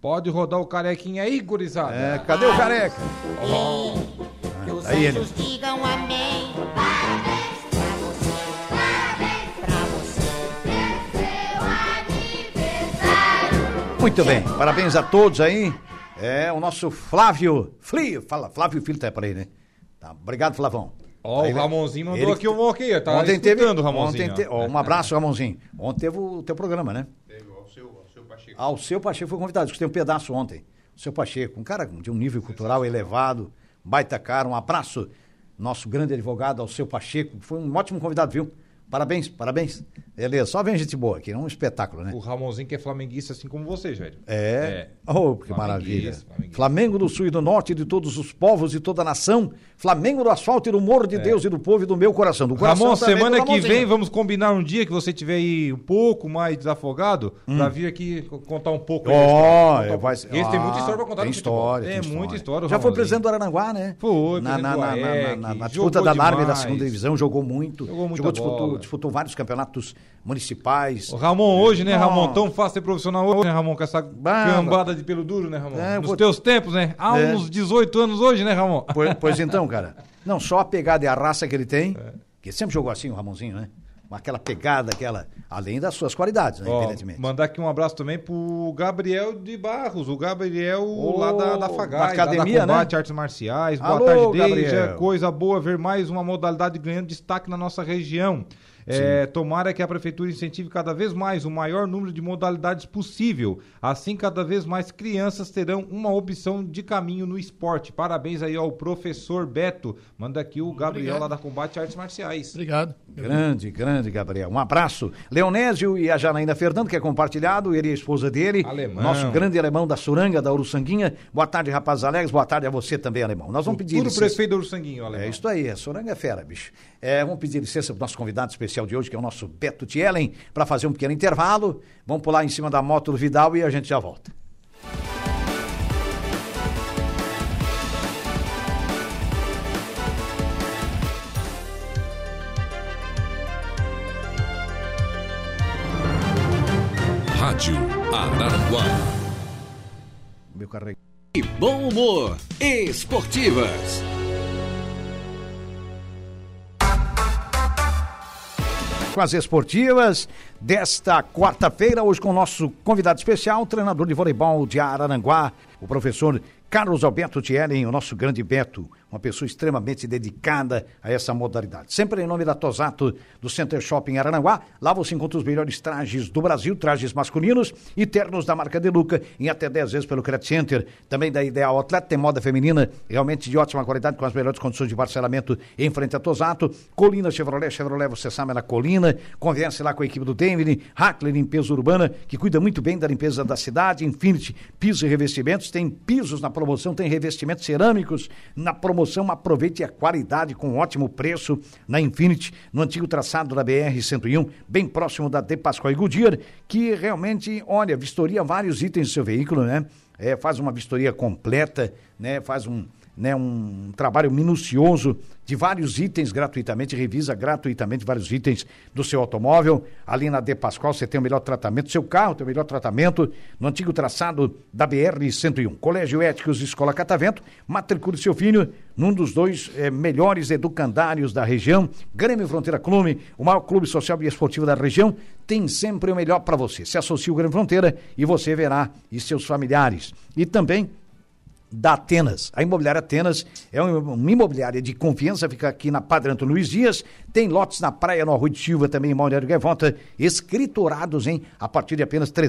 Pode rodar o carequinha aí, gurizada. É, cadê o careca? Oh. Aí ele. digam amém. Muito bem, parabéns a todos aí. É o nosso Flávio Fli, fala, Flávio Filho tá por aí, né? Tá, obrigado, Flavão. Ó, oh, o Ramonzinho mandou ele, aqui um ok, tá ontem teve, Ramonzinho. Ontem te, ó, um abraço, Ramonzinho. Ontem teve o teu programa, né? Teve, ao seu, ao seu Pacheco. Ah, o seu Pacheco foi convidado, escutei um pedaço ontem. O seu Pacheco, um cara de um nível cultural elevado, baita cara, um abraço. Nosso grande advogado, ao seu Pacheco, foi um ótimo convidado, viu? Parabéns, parabéns. Beleza, só vem gente boa aqui, é um espetáculo, né? O Ramonzinho que é flamenguista assim como você, velho. É. é. Oh, que maravilha. Flamengo do Sul e do Norte, de todos os povos e toda a nação. Flamengo do asfalto e do amor de é. Deus e do povo e do meu coração. Do coração Ramon, semana que vem vamos combinar um dia que você tiver aí um pouco mais desafogado hum. pra vir aqui contar um pouco. Ó, oh, vai ser. Esse ah, tem muita história pra contar tem história, tem É história. muita história. Já foi presidente do Arananguá, né? Foi, na, na, na, na, na, na disputa da Narme da segunda divisão, jogou muito. Jogou muito. Jogou, disputou, vários campeonatos municipais. O Ramon, hoje, né, Ramon? Tão fácil ser profissional hoje, né, Ramon? Com essa cambada de pelo duro, né, Ramon? É, Nos vou... teus tempos, né? Há é. uns 18 anos hoje, né, Ramon? Pois, pois <laughs> então, cara. Não só a pegada e a raça que ele tem, é. que sempre jogou assim, o Ramonzinho, né? Aquela pegada, aquela. Além das suas qualidades, né, Ó, evidentemente. Mandar aqui um abraço também pro Gabriel de Barros, o Gabriel oh, lá da, da Fagaz, da academia, da Combate né? Artes Marciais. Boa Alô, tarde, Deja. Coisa boa ver mais uma modalidade ganhando destaque na nossa região. É, tomara que a prefeitura incentive cada vez mais o maior número de modalidades possível. Assim, cada vez mais crianças terão uma opção de caminho no esporte. Parabéns aí ao professor Beto. Manda aqui o Gabriel Obrigado. lá da Combate Artes Marciais. Obrigado. Grande, grande, Gabriel. Um abraço. Leonésio e a Janaína Fernando, que é compartilhado, ele e a esposa dele. Alemão. Nosso grande alemão da Suranga, da Uruçanguinha. Boa tarde, rapazes alegres. Boa tarde a você também, alemão. Nós vamos pedir. Tudo prefeito da Uruçanguinha, alemão. É isso aí, a Suranga é fera, bicho. É, vamos pedir licença para o nosso convidado especial de hoje, que é o nosso Beto Tielen, para fazer um pequeno intervalo. Vamos pular em cima da moto do Vidal e a gente já volta. Rádio Araranguá. Meu carrego. E bom humor. Esportivas. Com as esportivas desta quarta-feira, hoje com o nosso convidado especial, treinador de voleibol de Araranguá, o professor Carlos Alberto Thierry, o nosso grande Beto. uma pessoa extremamente dedicada a essa modalidade. Sempre em nome da Tosato, do Center Shopping Arananguá, lá você encontra os melhores trajes do Brasil, trajes masculinos e ternos da marca Deluca, em até 10 vezes pelo Credit Center. Também da Ideal Atleta, tem moda feminina, realmente de ótima qualidade, com as melhores condições de parcelamento em frente a Tosato. Colina Chevrolet, Chevrolet, você sabe, na Colina. Converse lá com a equipe do David, Hackler Limpeza Urbana, que cuida muito bem da limpeza da cidade. Infinity, pisos e revestimentos. Tem pisos na promoção, tem revestimentos cerâmicos na promoção. Aproveite a qualidade com ótimo preço na Infinity, no antigo traçado da BR-101, bem próximo da De Pascoal e Goodyear, que realmente, olha, vistoria vários itens do seu veículo, né? É, faz uma vistoria completa, né? Faz um, né, um trabalho minucioso de vários itens gratuitamente, revisa gratuitamente vários itens do seu automóvel. Ali na De Pascoal você tem o melhor tratamento, seu carro tem o melhor tratamento no antigo traçado da BR-101. Colégio Éticos Escola Catavento, matricule seu filho num dos dois eh, melhores educandários da região. Grêmio Fronteira Clube, o maior clube social e esportivo da região, tem sempre o melhor para você. Se associe ao Grêmio Fronteira e você verá e seus familiares. E também da Atenas. A Imobiliária Atenas é uma imobiliária de confiança, fica aqui na Padre Antônio Luiz Dias, tem lotes na praia, no Arroio de Silva, também em Balneário Gaivota, escriturados, hein? A partir de apenas R$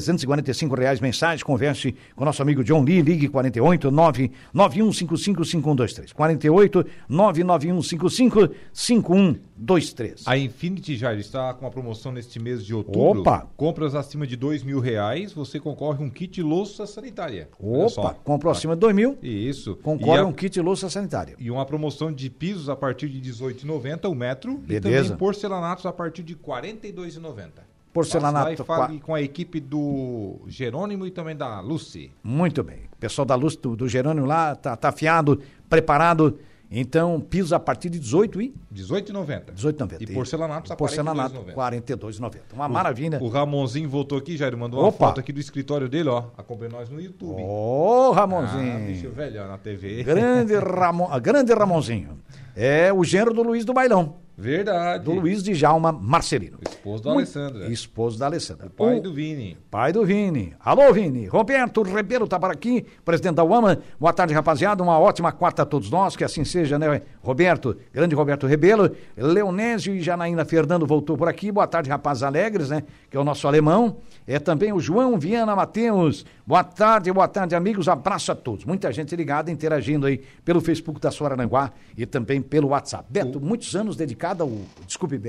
reais mensais, converse com nosso amigo John Lee, ligue 48 991555123. 48 99155 5123. A Infinity já está com uma promoção neste mês de outubro. Opa! Compras acima de dois mil reais, você concorre um kit louça sanitária. Opa, comprou acima de dois mil, Isso. concorre E a- um kit louça sanitária. E uma promoção de pisos a partir de 18,90 o metro. E Beleza. também porcelanatos a partir de 42,90. Porcelanato, Passe lá e fale com a equipe do Jerônimo e também da Lucy. Muito bem. O pessoal da Luz do, do Jerônimo lá tá, tá afiado, preparado. Então, piso a partir de 18 e 18,90. 18,90. E porcelanatos a porcelanato 42,90. 42,90. Uma maravilha. O Ramonzinho voltou aqui, Jair, mandou uma Opa. foto aqui do escritório dele, ó. Acompanha nós no YouTube. Ô, Ah, Ramonzinho. bicho velho ó, na TV. grande, Ramon, ah, <laughs> grande Ramonzinho. É o gênero do Luiz do Bailão, Verdade. do Luiz de Jalma Marcelino. Esposo da Muito- Alessandra. Esposo da Alessandra. Pai O- do Vini. Pai do Vini. Alô, Vini. Roberto Rebelo tá por aqui, presidente da UAMA. Boa tarde, rapaziada. Uma ótima quarta a todos nós, que assim seja, né, Roberto? Grande Roberto Rebelo. Leonésio e Janaína Fernando voltou por aqui. Boa tarde, rapazes alegres, né? Que é o nosso alemão. É também o João Viana Mateus. Boa tarde, boa tarde, amigos. Abraço a todos. Muita gente ligada, interagindo aí pelo Facebook da Suarananguá e também pelo WhatsApp. Beto, muitos anos dedicado ao. Desculpe,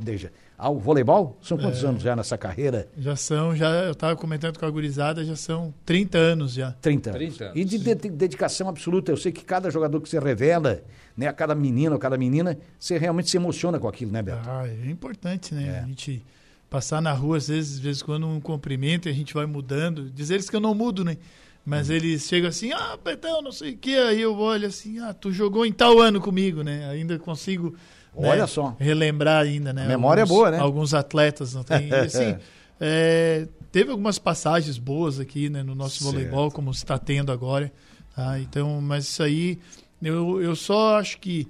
Deja. Ao voleibol? São quantos anos já nessa carreira? Já são, já eu estava comentando com a gurizada, já são 30 anos já. 30 anos. 30 anos. E de, de- dedicação absoluta. Eu sei que cada jogador que você revela, né, a cada menino ou cada menina, você realmente se emociona com aquilo, né, Beto? Ah, é importante, né? A gente passar na rua, às vezes, de vez em quando um cumprimento e a gente vai mudando. Diz eles que eu não mudo, né? Mas eles chegam assim, ah, Betão, não sei o que. Aí eu olho assim, ah, tu jogou em tal ano comigo, né? Ainda consigo né, Olha só. relembrar ainda, né? A memória é boa, né? Alguns atletas não tem. E, assim, <laughs> é, teve algumas passagens boas aqui né, no nosso Certo. voleibol, como está tendo agora. tá? Então, mas isso aí, eu, eu só acho que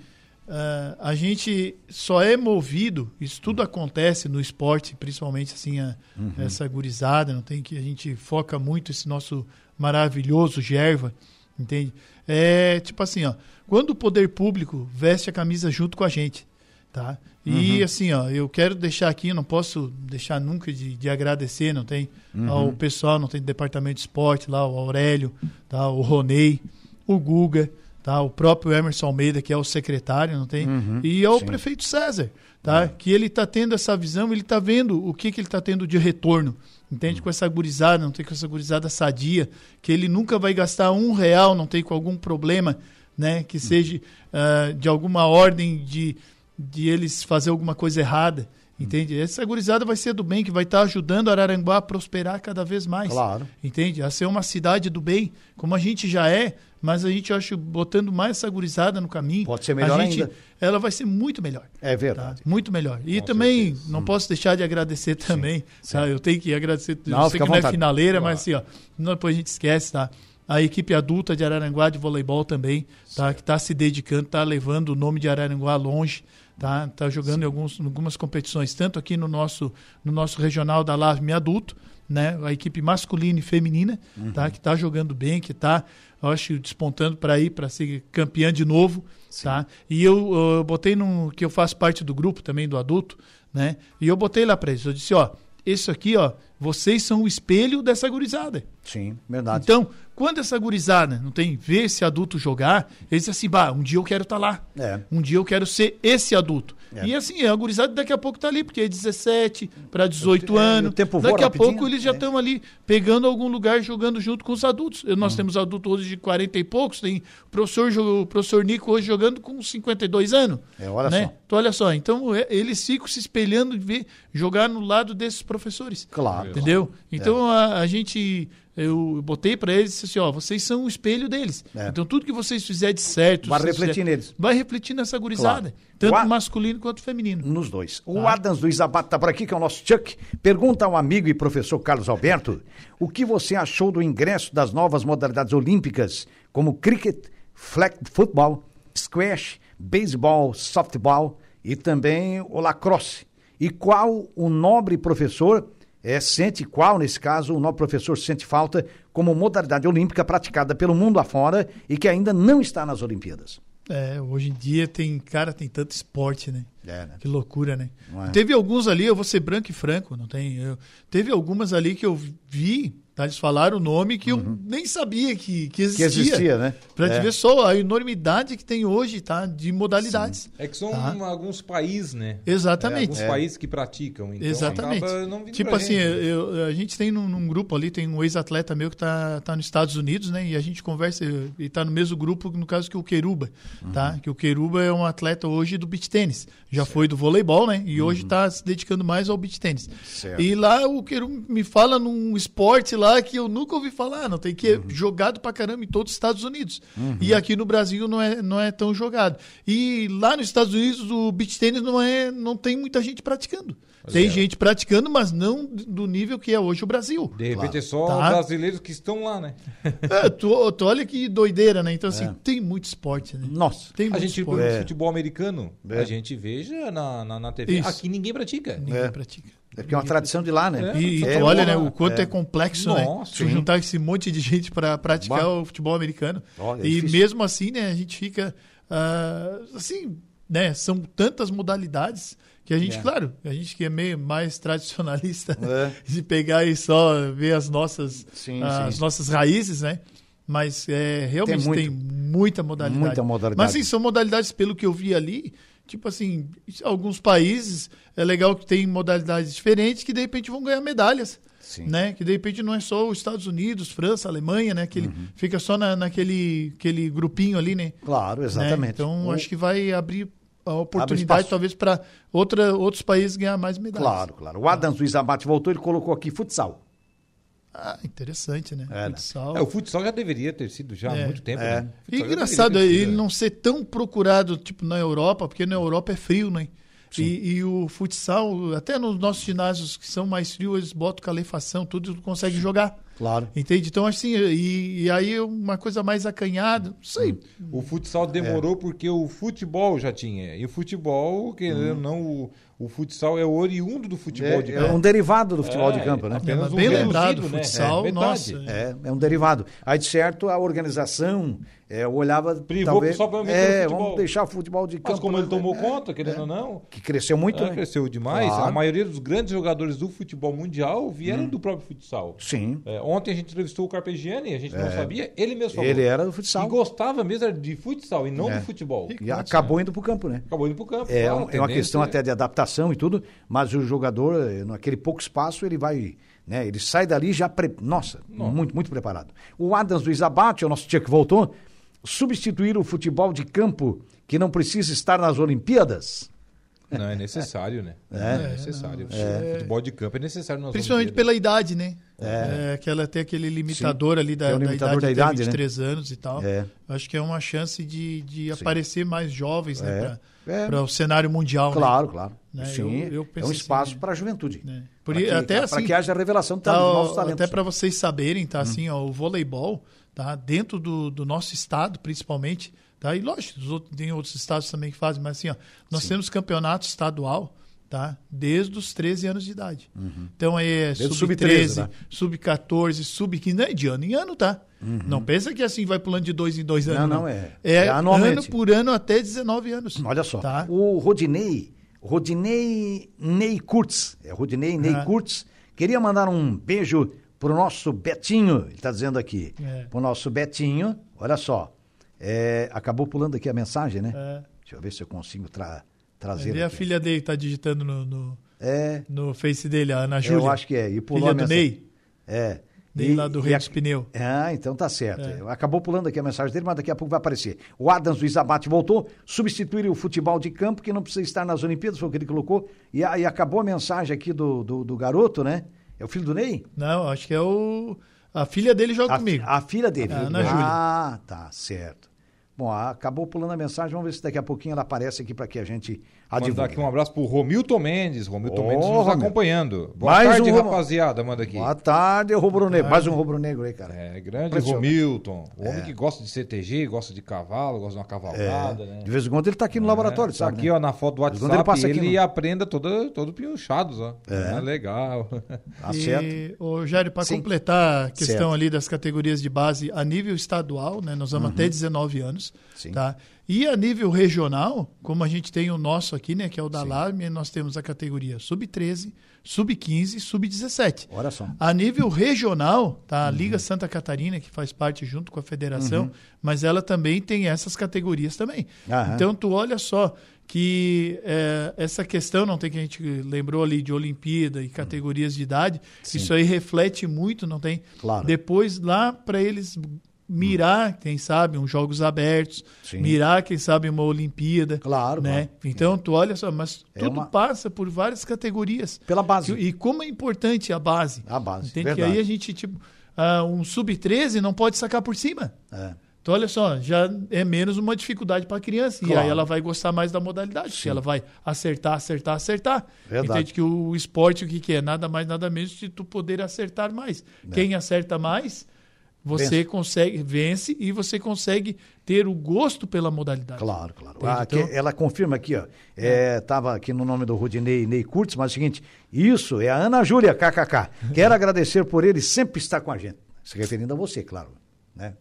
ah, a gente só é movido, isso tudo acontece no esporte, principalmente assim, a- Uhum. essa gurizada, não tem que a gente foca muito esse nosso maravilhoso Gerva, entende? É tipo assim, ó, quando o poder público veste a camisa junto com a gente, tá? E Uhum. assim, ó, eu quero deixar aqui, não posso deixar nunca de, de agradecer, não tem ao pessoal, não tem do departamento de esporte lá, o Aurélio, tá? O Ronei, o Guga, tá? O próprio Emerson Almeida, que é o secretário, não tem? E ao sim. prefeito César, tá? Que ele está tendo essa visão, ele está vendo o que, que ele está tendo de retorno. Entende? Com essa gurizada, não tem com essa gurizada sadia, que ele nunca vai gastar um real, não tem com algum problema, né? Que seja ah, de alguma ordem de, de eles fazer alguma coisa errada. Entende? Essa gurizada vai ser do bem, que vai estar ajudando Araranguá a prosperar cada vez mais. Claro. Entende? A ser uma cidade do bem, como a gente já é, mas a gente, eu acho, botando mais essa gurizada no caminho. Pode ser melhor a gente, ainda. Ela vai ser muito melhor. É Tá? verdade. Muito melhor. E Com também, certeza. não posso deixar de agradecer também. Tá? Eu tenho que agradecer. Não, eu sei que não é finaleira, Claro. mas assim, ó, depois a gente esquece, tá? A equipe adulta de Araranguá de voleibol também, tá? Que está se dedicando, está levando o nome de Araranguá longe, tá? Tá jogando em alguns, algumas competições, tanto aqui no nosso, no nosso regional da LAVME adulto, né? A equipe masculina e feminina, uhum. tá? Que está jogando bem, que está, acho, despontando para ir para ser campeã de novo, Sim. tá? E eu, eu botei no que eu faço parte do grupo também do adulto, né? E eu botei lá para eles, eu disse, ó, isso aqui, ó, vocês são o espelho dessa gurizada. Sim, verdade. Então, quando essa gurizada não tem ver esse adulto jogar, eles dizem assim, bah, um dia eu quero estar tá lá. É. Um dia eu quero ser esse adulto. É. E assim, a gurizada daqui a pouco tá ali, porque é 17 para 18 anos. É, tempo daqui a pouco eles já estão é. ali pegando algum lugar jogando junto com os adultos. Nós hum. temos adultos hoje de 40 e poucos, tem o professor, o professor Nico hoje jogando com 52 anos. É, olha né? só. Então, olha só, então é, eles ficam se espelhando de ver jogar no lado desses professores. Claro. Entendeu? Então a, a gente eu botei para eles e disse assim, ó, vocês são o espelho deles. É. Então tudo que vocês fizerem de certo... Vai refletir fizer, neles. Vai refletir nessa gurizada. Claro. Tanto o masculino quanto feminino. Nos dois. O ah. Adams Luiz Abate está por aqui, que é o nosso Chuck. Pergunta ao amigo e professor Carlos Alberto o que você achou do ingresso das novas modalidades olímpicas, como cricket, flag football, squash, beisebol, softball e também o lacrosse. E qual o nobre professor é, sente qual, nesse caso, o nosso professor sente falta como modalidade olímpica praticada pelo mundo afora e que ainda não está nas Olimpíadas. É, hoje em dia tem, cara, tem tanto esporte, né? É, né? Que loucura, né? É. Teve alguns ali, eu vou ser branco e franco, não tem. Eu, teve algumas ali que eu vi Tá, eles falaram o nome que uhum. eu nem sabia que, que existia. Que existia, né? Pra é. te ver só a enormidade que tem hoje, tá? De modalidades. Sim. É que são tá? alguns países, né? Exatamente. É, alguns é. países que praticam. Então Exatamente. tipo assim, gente, eu, a gente tem num, num, grupo ali, tem um ex-atleta meu que tá, tá nos Estados Unidos, né? E a gente conversa, e tá no mesmo grupo, no caso, que o Queruba, uhum. tá? Que o Queruba é um atleta hoje do beach tênis. Já certo. foi do voleibol, né? E uhum. hoje tá se dedicando mais ao beach tênis. Certo. E lá o Queruba me fala num esporte lá que eu nunca ouvi falar, não tem que é uhum. jogado pra caramba em todos os Estados Unidos. Uhum. E aqui no Brasil não é, não é tão jogado. E lá nos Estados Unidos o beach tênis não é não tem muita gente praticando. Pois tem é. gente praticando, mas não do nível que é hoje o Brasil. De repente claro. é só tá? brasileiros que estão lá, né? É, tu, tu, olha que doideira, né? Então, assim, é. tem muito esporte, né? Nossa. Tem a gente, esporte. É. futebol americano, a é. gente veja na, na, na TV. Isso. Aqui ninguém pratica. Ninguém pratica. É porque é uma tradição de lá, né? É. E, é, tu olha, né, o quanto é, é complexo, Nossa, né? Tu juntar esse monte de gente para praticar bah. o futebol americano. Olha, e mesmo assim, né, a gente fica uh, assim, né, são tantas modalidades que a gente, claro, a gente que é meio mais tradicionalista <laughs> de pegar e só ver as nossas sim, as sim. nossas raízes, né? Mas é, realmente tem, muito, tem muita modalidade. Muita modalidade. Mas sim, são modalidades, pelo que eu vi ali, tipo assim, alguns países é legal que tem modalidades diferentes que de repente vão ganhar medalhas. Sim. Né? Que de repente não é só os Estados Unidos, França, Alemanha, né? Que uhum. fica só na, naquele aquele grupinho ali, né? Claro, exatamente. Né? Então, o... acho que vai abrir a oportunidade talvez para outros países ganhar mais medalhas. Claro, claro. O Adams Luiz Abate voltou, ele colocou aqui futsal. Ah, interessante, né? É, né? futsal. É, o futsal já deveria ter sido já é. há muito tempo, é. né? Engraçado ele não ser tão procurado, tipo, na Europa, porque na Europa é frio, né? E, e, o futsal, até nos nossos ginásios que são mais frios, eles botam calefação, tudo consegue jogar. Claro. Entende? Então, assim, e, e aí uma coisa mais acanhada, não sei. O futsal demorou é. porque o futebol já tinha. E o futebol, querendo hum. não, o, o futsal é oriundo do futebol é, de campo. É um derivado do futebol é, de campo, né? Apenas é, bem um lembrado, né? futsal, é, nossa. É, é um derivado. Aí, de certo, a organização é, eu olhava. Privou talvez, só para é, vamos deixar o futebol de campo. Mas como ele tomou é, conta, querendo é, ou não. Que cresceu muito, é, né? Cresceu demais. Claro. A maioria dos grandes jogadores do futebol mundial vieram hum. do próprio futsal. Sim. É, ontem a gente entrevistou o Carpegiani, a gente não sabia, ele mesmo falou. Ele era do futsal. E gostava mesmo de futsal e não do futebol. E, acabou indo para o campo, né? Acabou indo para o campo. É, claro, é uma questão até de adaptação e tudo, mas o jogador, naquele pouco espaço, ele vai. Né, ele sai dali já. Pre... Nossa, muito, muito preparado. O Adams do Isabate, o nosso tia que voltou substituir o futebol de campo que não precisa estar nas Olimpíadas? Não, é necessário, né? É, é necessário. É. Futebol de campo é necessário nas Principalmente Olimpíadas. pela idade, né? É. é que ela tem aquele limitador Sim. ali da, é limitador da, idade, da idade, de 23 né? anos e tal. É. Acho que é uma chance de, de aparecer mais jovens, né? É. Para o cenário mundial. Né? Claro, né? claro. Né? Sim, eu, eu é um espaço assim, para a juventude. Né? Por, que, até assim, que haja revelação tá, dos novos talentos. Até para vocês saberem, tá? Hum. Assim, ó, o voleibol tá? dentro do, do nosso estado, principalmente. Tá? E lógico, outros, tem outros estados também que fazem, mas assim, ó, nós Sim. temos campeonato estadual tá? Desde os 13 anos de idade. Uhum. Então aí é sub-13, sub-14, né? sub-15, não é de ano em ano, tá? Uhum. Não pensa que assim vai pulando de dois em dois anos. Não, não, não. é. É, é ano por ano até 19 anos. Olha só, tá? o Rodinei, Rodinei Ney Kurtz, é Rodinei Ney ah. Kurtz, queria mandar um beijo pro nosso Betinho, ele está dizendo aqui, é. pro nosso Betinho, olha só, é, acabou pulando aqui a mensagem, né? É. Deixa eu ver se eu consigo tra trazer. E a filha dele está digitando no, no, é. no Face dele, a Ana Júlia. Eu acho que é. E pulou filha do Ney? É. Ney lá do Rei dos Pneu. Ah, então tá certo. É. Acabou pulando aqui a mensagem dele, mas daqui a pouco vai aparecer. O Adams do Isabate voltou, substituir o futebol de campo, que não precisa estar nas Olimpíadas, foi o que ele colocou. E, e acabou a mensagem aqui do, do, do, garoto, né? É o filho do Ney? Não, acho que é o. A filha dele joga a, comigo. A filha dele. É, Ana Júlia. Ah, tá certo. Bom, acabou pulando a mensagem, vamos ver se daqui a pouquinho ela aparece aqui para que a gente Mandar aqui um abraço pro Romilton Mendes. Romilton oh, Mendes nos acompanhando. Boa Mais tarde, um... rapaziada. Manda aqui. Boa tarde, Rubro Negro. Mais um Rubro Negro aí, cara. É, grande Romilton. O homem é. que gosta de CTG, gosta de cavalo, gosta de uma cavalgada, é. né? De vez em quando ele tá aqui no é. laboratório, sabe? Tá aqui, né? ó, na foto do WhatsApp, ele, passa ele no... aprenda todo, todo pinchados, ó. É. é legal. <laughs> Tá certo. E, ô, Jair, para completar a questão certo. ali das categorias de base a nível estadual, né? Nós vamos uhum. até 19 anos, Sim. tá? E a nível regional, como a gente tem o nosso aqui, né, que é o da Alarme, nós temos a categoria sub-13, sub-15 e sub-17. Olha só. A nível regional, tá a uhum. Liga Santa Catarina, que faz parte junto com a federação, uhum. mas ela também tem essas categorias também. Uhum. Então, tu olha só que é, essa questão, não tem que a gente lembrou ali de Olimpíada e categorias de idade, Sim. isso aí reflete muito, não tem? Claro. Depois, lá para eles mirar, quem sabe, uns jogos abertos, Sim. mirar, quem sabe, uma Olimpíada. Claro, né? Então, tu olha só, mas é tudo uma... passa por várias categorias. Pela base. E, como é importante a base. A base. Verdade. Que aí a gente, tipo, uh, um sub-13 não pode sacar por cima. É. Então, olha só, já é menos uma dificuldade para a criança. Claro. E aí ela vai gostar mais da modalidade, Sim. porque ela vai acertar, acertar, acertar. Verdade. Entende que o esporte, o que, que é? Nada mais, nada menos de tu poder acertar mais. É. Quem acerta mais você vence. consegue, vence e você consegue ter o gosto pela modalidade. Claro, claro. Ah, então... ela confirma aqui, ó. Estava é, aqui no nome do Rudinei Ney Kurtz, mas é o seguinte: isso é a Ana Júlia, kkk. Quero agradecer por ele sempre estar com a gente. Se referindo a você, claro. Né?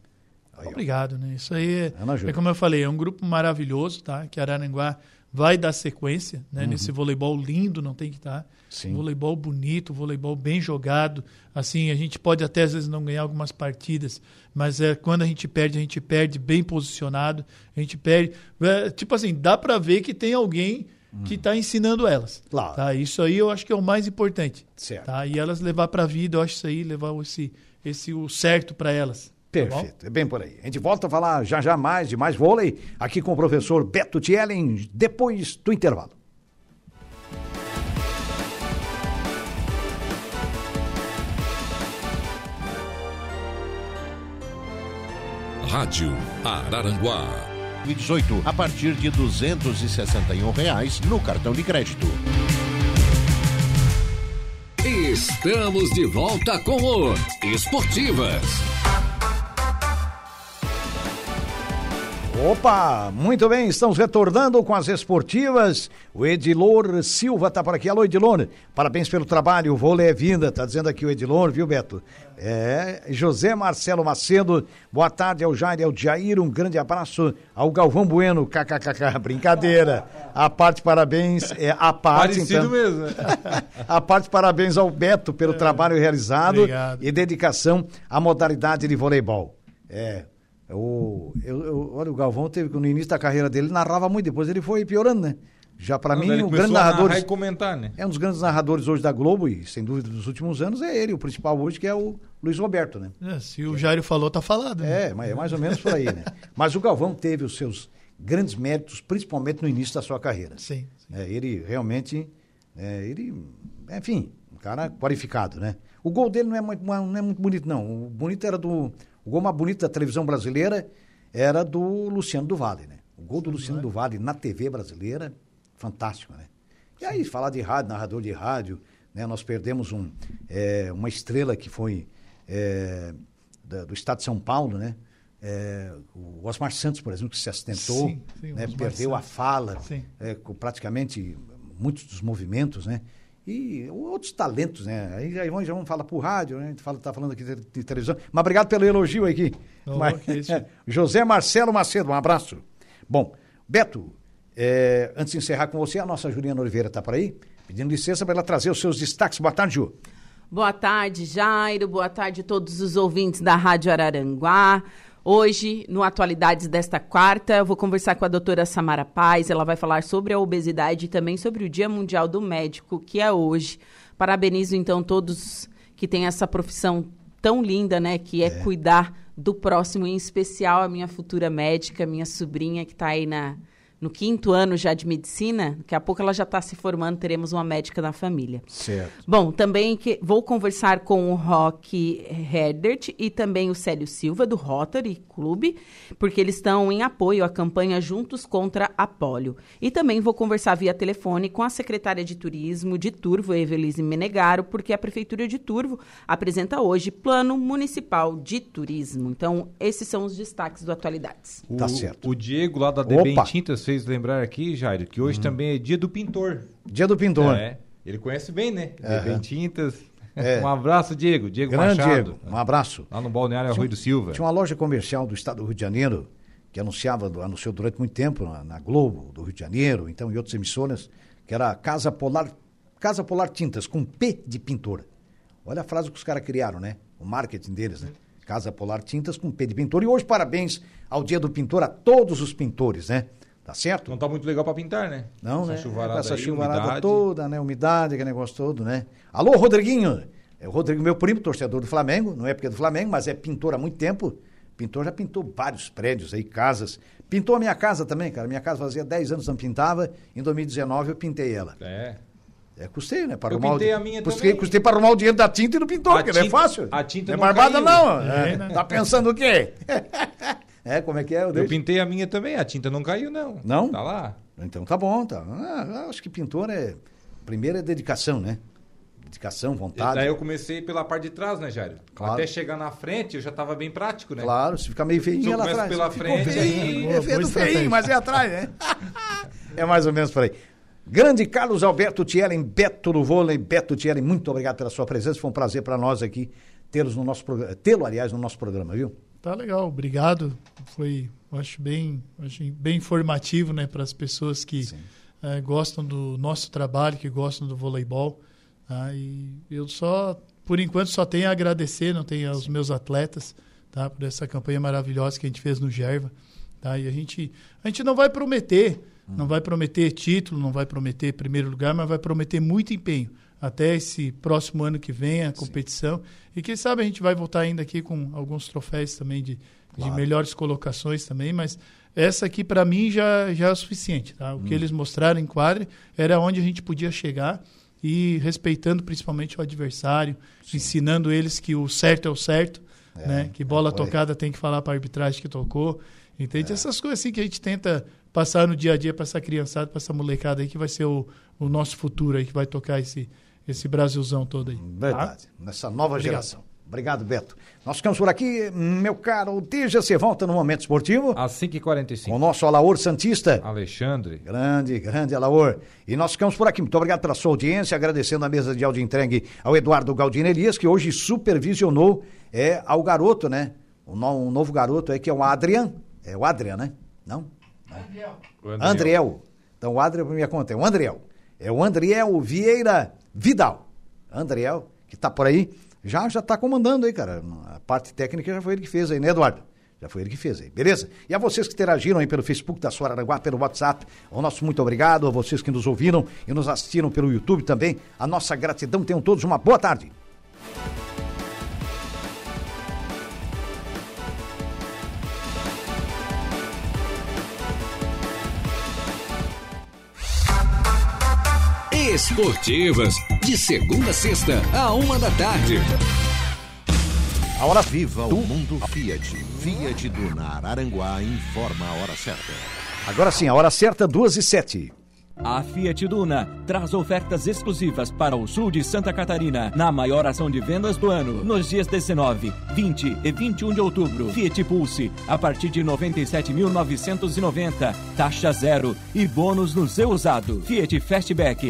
Aí, Obrigado, né? Isso aí é, é, como eu falei, é um grupo maravilhoso, tá? Que Araranguá vai dar sequência né, uhum. nesse voleibol lindo, não tem que estar. Tá? Sim. Voleibol bonito, voleibol bem jogado. Assim, a gente pode até às vezes não ganhar algumas partidas, mas é quando a gente perde, a gente perde bem posicionado. A gente perde. É, tipo assim, dá para ver que tem alguém que está ensinando elas. Claro. Tá? Isso aí eu acho que é o mais importante. Certo. Tá? E elas levar para a vida, eu acho isso aí, levar esse, esse o certo para elas. Tá Perfeito, tá é bem por aí. A gente volta a falar já já mais de mais vôlei aqui com o professor Beto Tielen depois do intervalo. Rádio Araranguá. 18 a partir de 261 reais no cartão de crédito. Estamos de volta com o Esportivas. Opa, muito bem, estamos retornando com as esportivas. O Edilor Silva está por aqui. Alô, Edilor, parabéns pelo trabalho. O vôlei é vinda, tá dizendo aqui o Edilor, viu, Beto? É, José Marcelo Macedo, boa tarde ao Jair, ao Jair, um grande abraço ao Galvão Bueno, kkkk, <laughs> brincadeira. A parte parabéns, é a parte Parecido então. mesmo. <laughs> a parte parabéns ao Beto pelo é, trabalho realizado obrigado. e dedicação à modalidade de voleibol. É, o, eu, eu, olha, o Galvão teve no início da carreira dele narrava muito, depois ele foi piorando, né? Já para mim, o grande narrador. E comentar, né? É um dos grandes narradores hoje da Globo, e sem dúvida dos últimos anos, é ele, o principal hoje, que é o Luiz Roberto, né? É, se o Jairo falou, tá falado. Né? É, mas é mais ou menos por aí, né? <laughs> Mas o Galvão teve os seus grandes méritos, principalmente no início da sua carreira. Sim. sim. É, ele realmente. É, ele. Enfim, um cara qualificado, né? O gol dele não é muito, não é muito bonito, não. O bonito era do o gol mais bonito da televisão brasileira era do Luciano do Vale, né? O gol do Luciano do Vale na TV brasileira, fantástico, né? E aí, falar de rádio, narrador de rádio, né? Nós perdemos um, é, uma estrela que foi é, da, do estado de São Paulo, né? É, o Osmar Santos, por exemplo, que se acidentou, sim, sim, né? perdeu Santos. a fala, é, praticamente muitos dos movimentos, né? E outros talentos, né? Aí já, já vamos falar por rádio, né? A gente fala, tá falando aqui de, de televisão. Mas obrigado pelo elogio aqui. Oh, Mas, é, <laughs> José Marcelo Macedo, um abraço. Bom, Beto, é, antes de encerrar com você, a nossa Juliana Oliveira está por aí, pedindo licença para ela trazer os seus destaques. Boa tarde, Ju. Boa tarde, Jairo. Boa tarde a todos os ouvintes da Rádio Araranguá. Hoje, no Atualidades desta quarta, eu vou conversar com a doutora Samara Paz. Ela vai falar sobre a obesidade e também sobre o Dia Mundial do Médico, que é hoje. Parabenizo, então, todos que têm essa profissão tão linda, né? Que é, é. cuidar do próximo, em especial a minha futura médica, minha sobrinha, que está aí na, no quinto ano já de medicina, daqui a pouco ela já está se formando, teremos uma médica na família. Certo. Bom, também que, vou conversar com o Rock Herdert e também o Célio Silva, do Rotary Clube, porque eles estão em apoio à campanha Juntos contra a Polio. E também vou conversar via telefone com a secretária de Turismo de Turvo, Evelise Menegaro, porque a Prefeitura de Turvo apresenta hoje Plano Municipal de Turismo. Então, esses são os destaques do Atualidades. O, tá certo. O Diego, lá da DB Tintas, vocês lembrar aqui, Jairo, que hoje hum. também é dia do pintor. Dia do pintor. É. Ele conhece bem, né? Uhum. Tintas. É. <laughs> Um abraço, Diego. Diego Grande Machado. Diego, um abraço. Lá no Balneário Rui do Silva. Tinha uma loja comercial do estado do Rio de Janeiro que anunciava, anunciou durante muito tempo na, na Globo do Rio de Janeiro, então em outras emissoras, que era Casa Polar, Casa Polar Tintas, com P de pintor. Olha a frase que os caras criaram, né? O marketing deles, né? Casa Polar Tintas com P de pintor. E hoje, parabéns ao Dia do Pintor a todos os pintores, né? Tá certo? Não tá muito legal para pintar, né? Não, essa né? Chuvarada essa aí, chuvarada umidade. toda, né? Umidade, aquele negócio todo, né? Alô, Rodriguinho! É o Rodrigo, meu primo, torcedor do Flamengo, não é porque é do Flamengo, mas é pintor há muito tempo. Pintor já pintou vários prédios aí, casas. Pintou a minha casa também, cara. Minha casa fazia 10 anos não pintava. Em 2019 eu pintei ela. É. É, custei, né? Para eu arrumar pintei o... a minha custei, também. Custei para arrumar o dinheiro da tinta e do pintor, porque tinta, não é fácil. A tinta não é barbada, caiu. não. É, é, tá pensando o quê? <laughs> É, como é que é? Eu, eu pintei a minha também, a tinta não caiu, não. Não? Tá lá. Então tá bom, tá. Ah, acho que pintor é. Primeiro é dedicação, né? Dedicação, vontade. E daí eu comecei pela parte de trás, né, Jário? Claro. Até chegar na frente eu já tava bem prático, né? Claro, se ficar meio feinho lá atrás. pela frente. Feinho, é feio, feinho, mas é atrás, né? <laughs> é mais ou menos por aí. Grande Carlos Alberto Thierry, Beto do Vôlei. Beto Thierry, muito obrigado pela sua presença. Foi um prazer para nós aqui tê-los no nosso programa. Tê-lo, aliás, no nosso programa, viu? Tá legal, obrigado. Foi, acho bem, acho bem informativo, né, para as pessoas que é, gostam do nosso trabalho, que gostam do voleibol. Tá? E eu só, por enquanto, só tenho a agradecer, não tenho aos meus atletas, tá, por essa campanha maravilhosa que a gente fez no Gerva. Tá? E a gente, a gente não vai prometer, hum. não vai prometer título, não vai prometer primeiro lugar, mas vai prometer muito empenho até esse próximo ano que vem, a competição. Sim. E quem sabe a gente vai voltar ainda aqui com alguns troféus também de, claro. de melhores colocações também, mas essa aqui para mim já, já é o suficiente. Tá? O hum. que eles mostraram em quadra era onde a gente podia chegar e respeitando principalmente o adversário, Sim. ensinando eles que o certo é o certo, é, né? que bola é, tocada tem que falar para a arbitragem que tocou. Entende? É. Essas coisas assim que a gente tenta passar no dia a dia para essa criançada, para essa molecada aí que vai ser o, o nosso futuro aí, que vai tocar esse, esse Brasilzão todo aí. Verdade, tá? nessa nova Obrigado. geração. Obrigado, Beto. Nós ficamos por aqui, meu caro Tija, você volta no Momento Esportivo. Às 5h45. Com o nosso Alaor Santista. Alexandre. Grande, grande Alaor. E nós ficamos por aqui. Muito obrigado pela sua audiência, agradecendo a mesa de áudio entregue ao Eduardo Galdino Elias, que hoje supervisionou é, ao garoto, né? O no, um novo garoto aí, que é o Adrian. É o Adrian, né? Não? Andriel. Andriel. Então, o Adriel, por minha conta, é o Andriel. É o Andriel Vieira Vidal. Andriel, que está por aí, já já está comandando aí, cara. A parte técnica já foi ele que fez aí, né, Eduardo? Já foi ele que fez aí, beleza? E a vocês que interagiram aí pelo Facebook da Soraranguá, pelo WhatsApp, o nosso muito obrigado. A vocês que nos ouviram e nos assistiram pelo YouTube também, a nossa gratidão. Tenham todos uma boa tarde. Esportivas, de segunda a sexta, a uma da tarde. A hora viva o mundo Fiat. Fiat do Aranguá informa a hora certa. Agora sim, a hora certa, duas e sete. A Fiat Duna traz ofertas exclusivas para o sul de Santa Catarina na maior ação de vendas do ano, nos dias 19, 20 e 21 de outubro. Fiat Pulse a partir de 97.990, taxa zero e bônus no seu usado. Fiat Fastback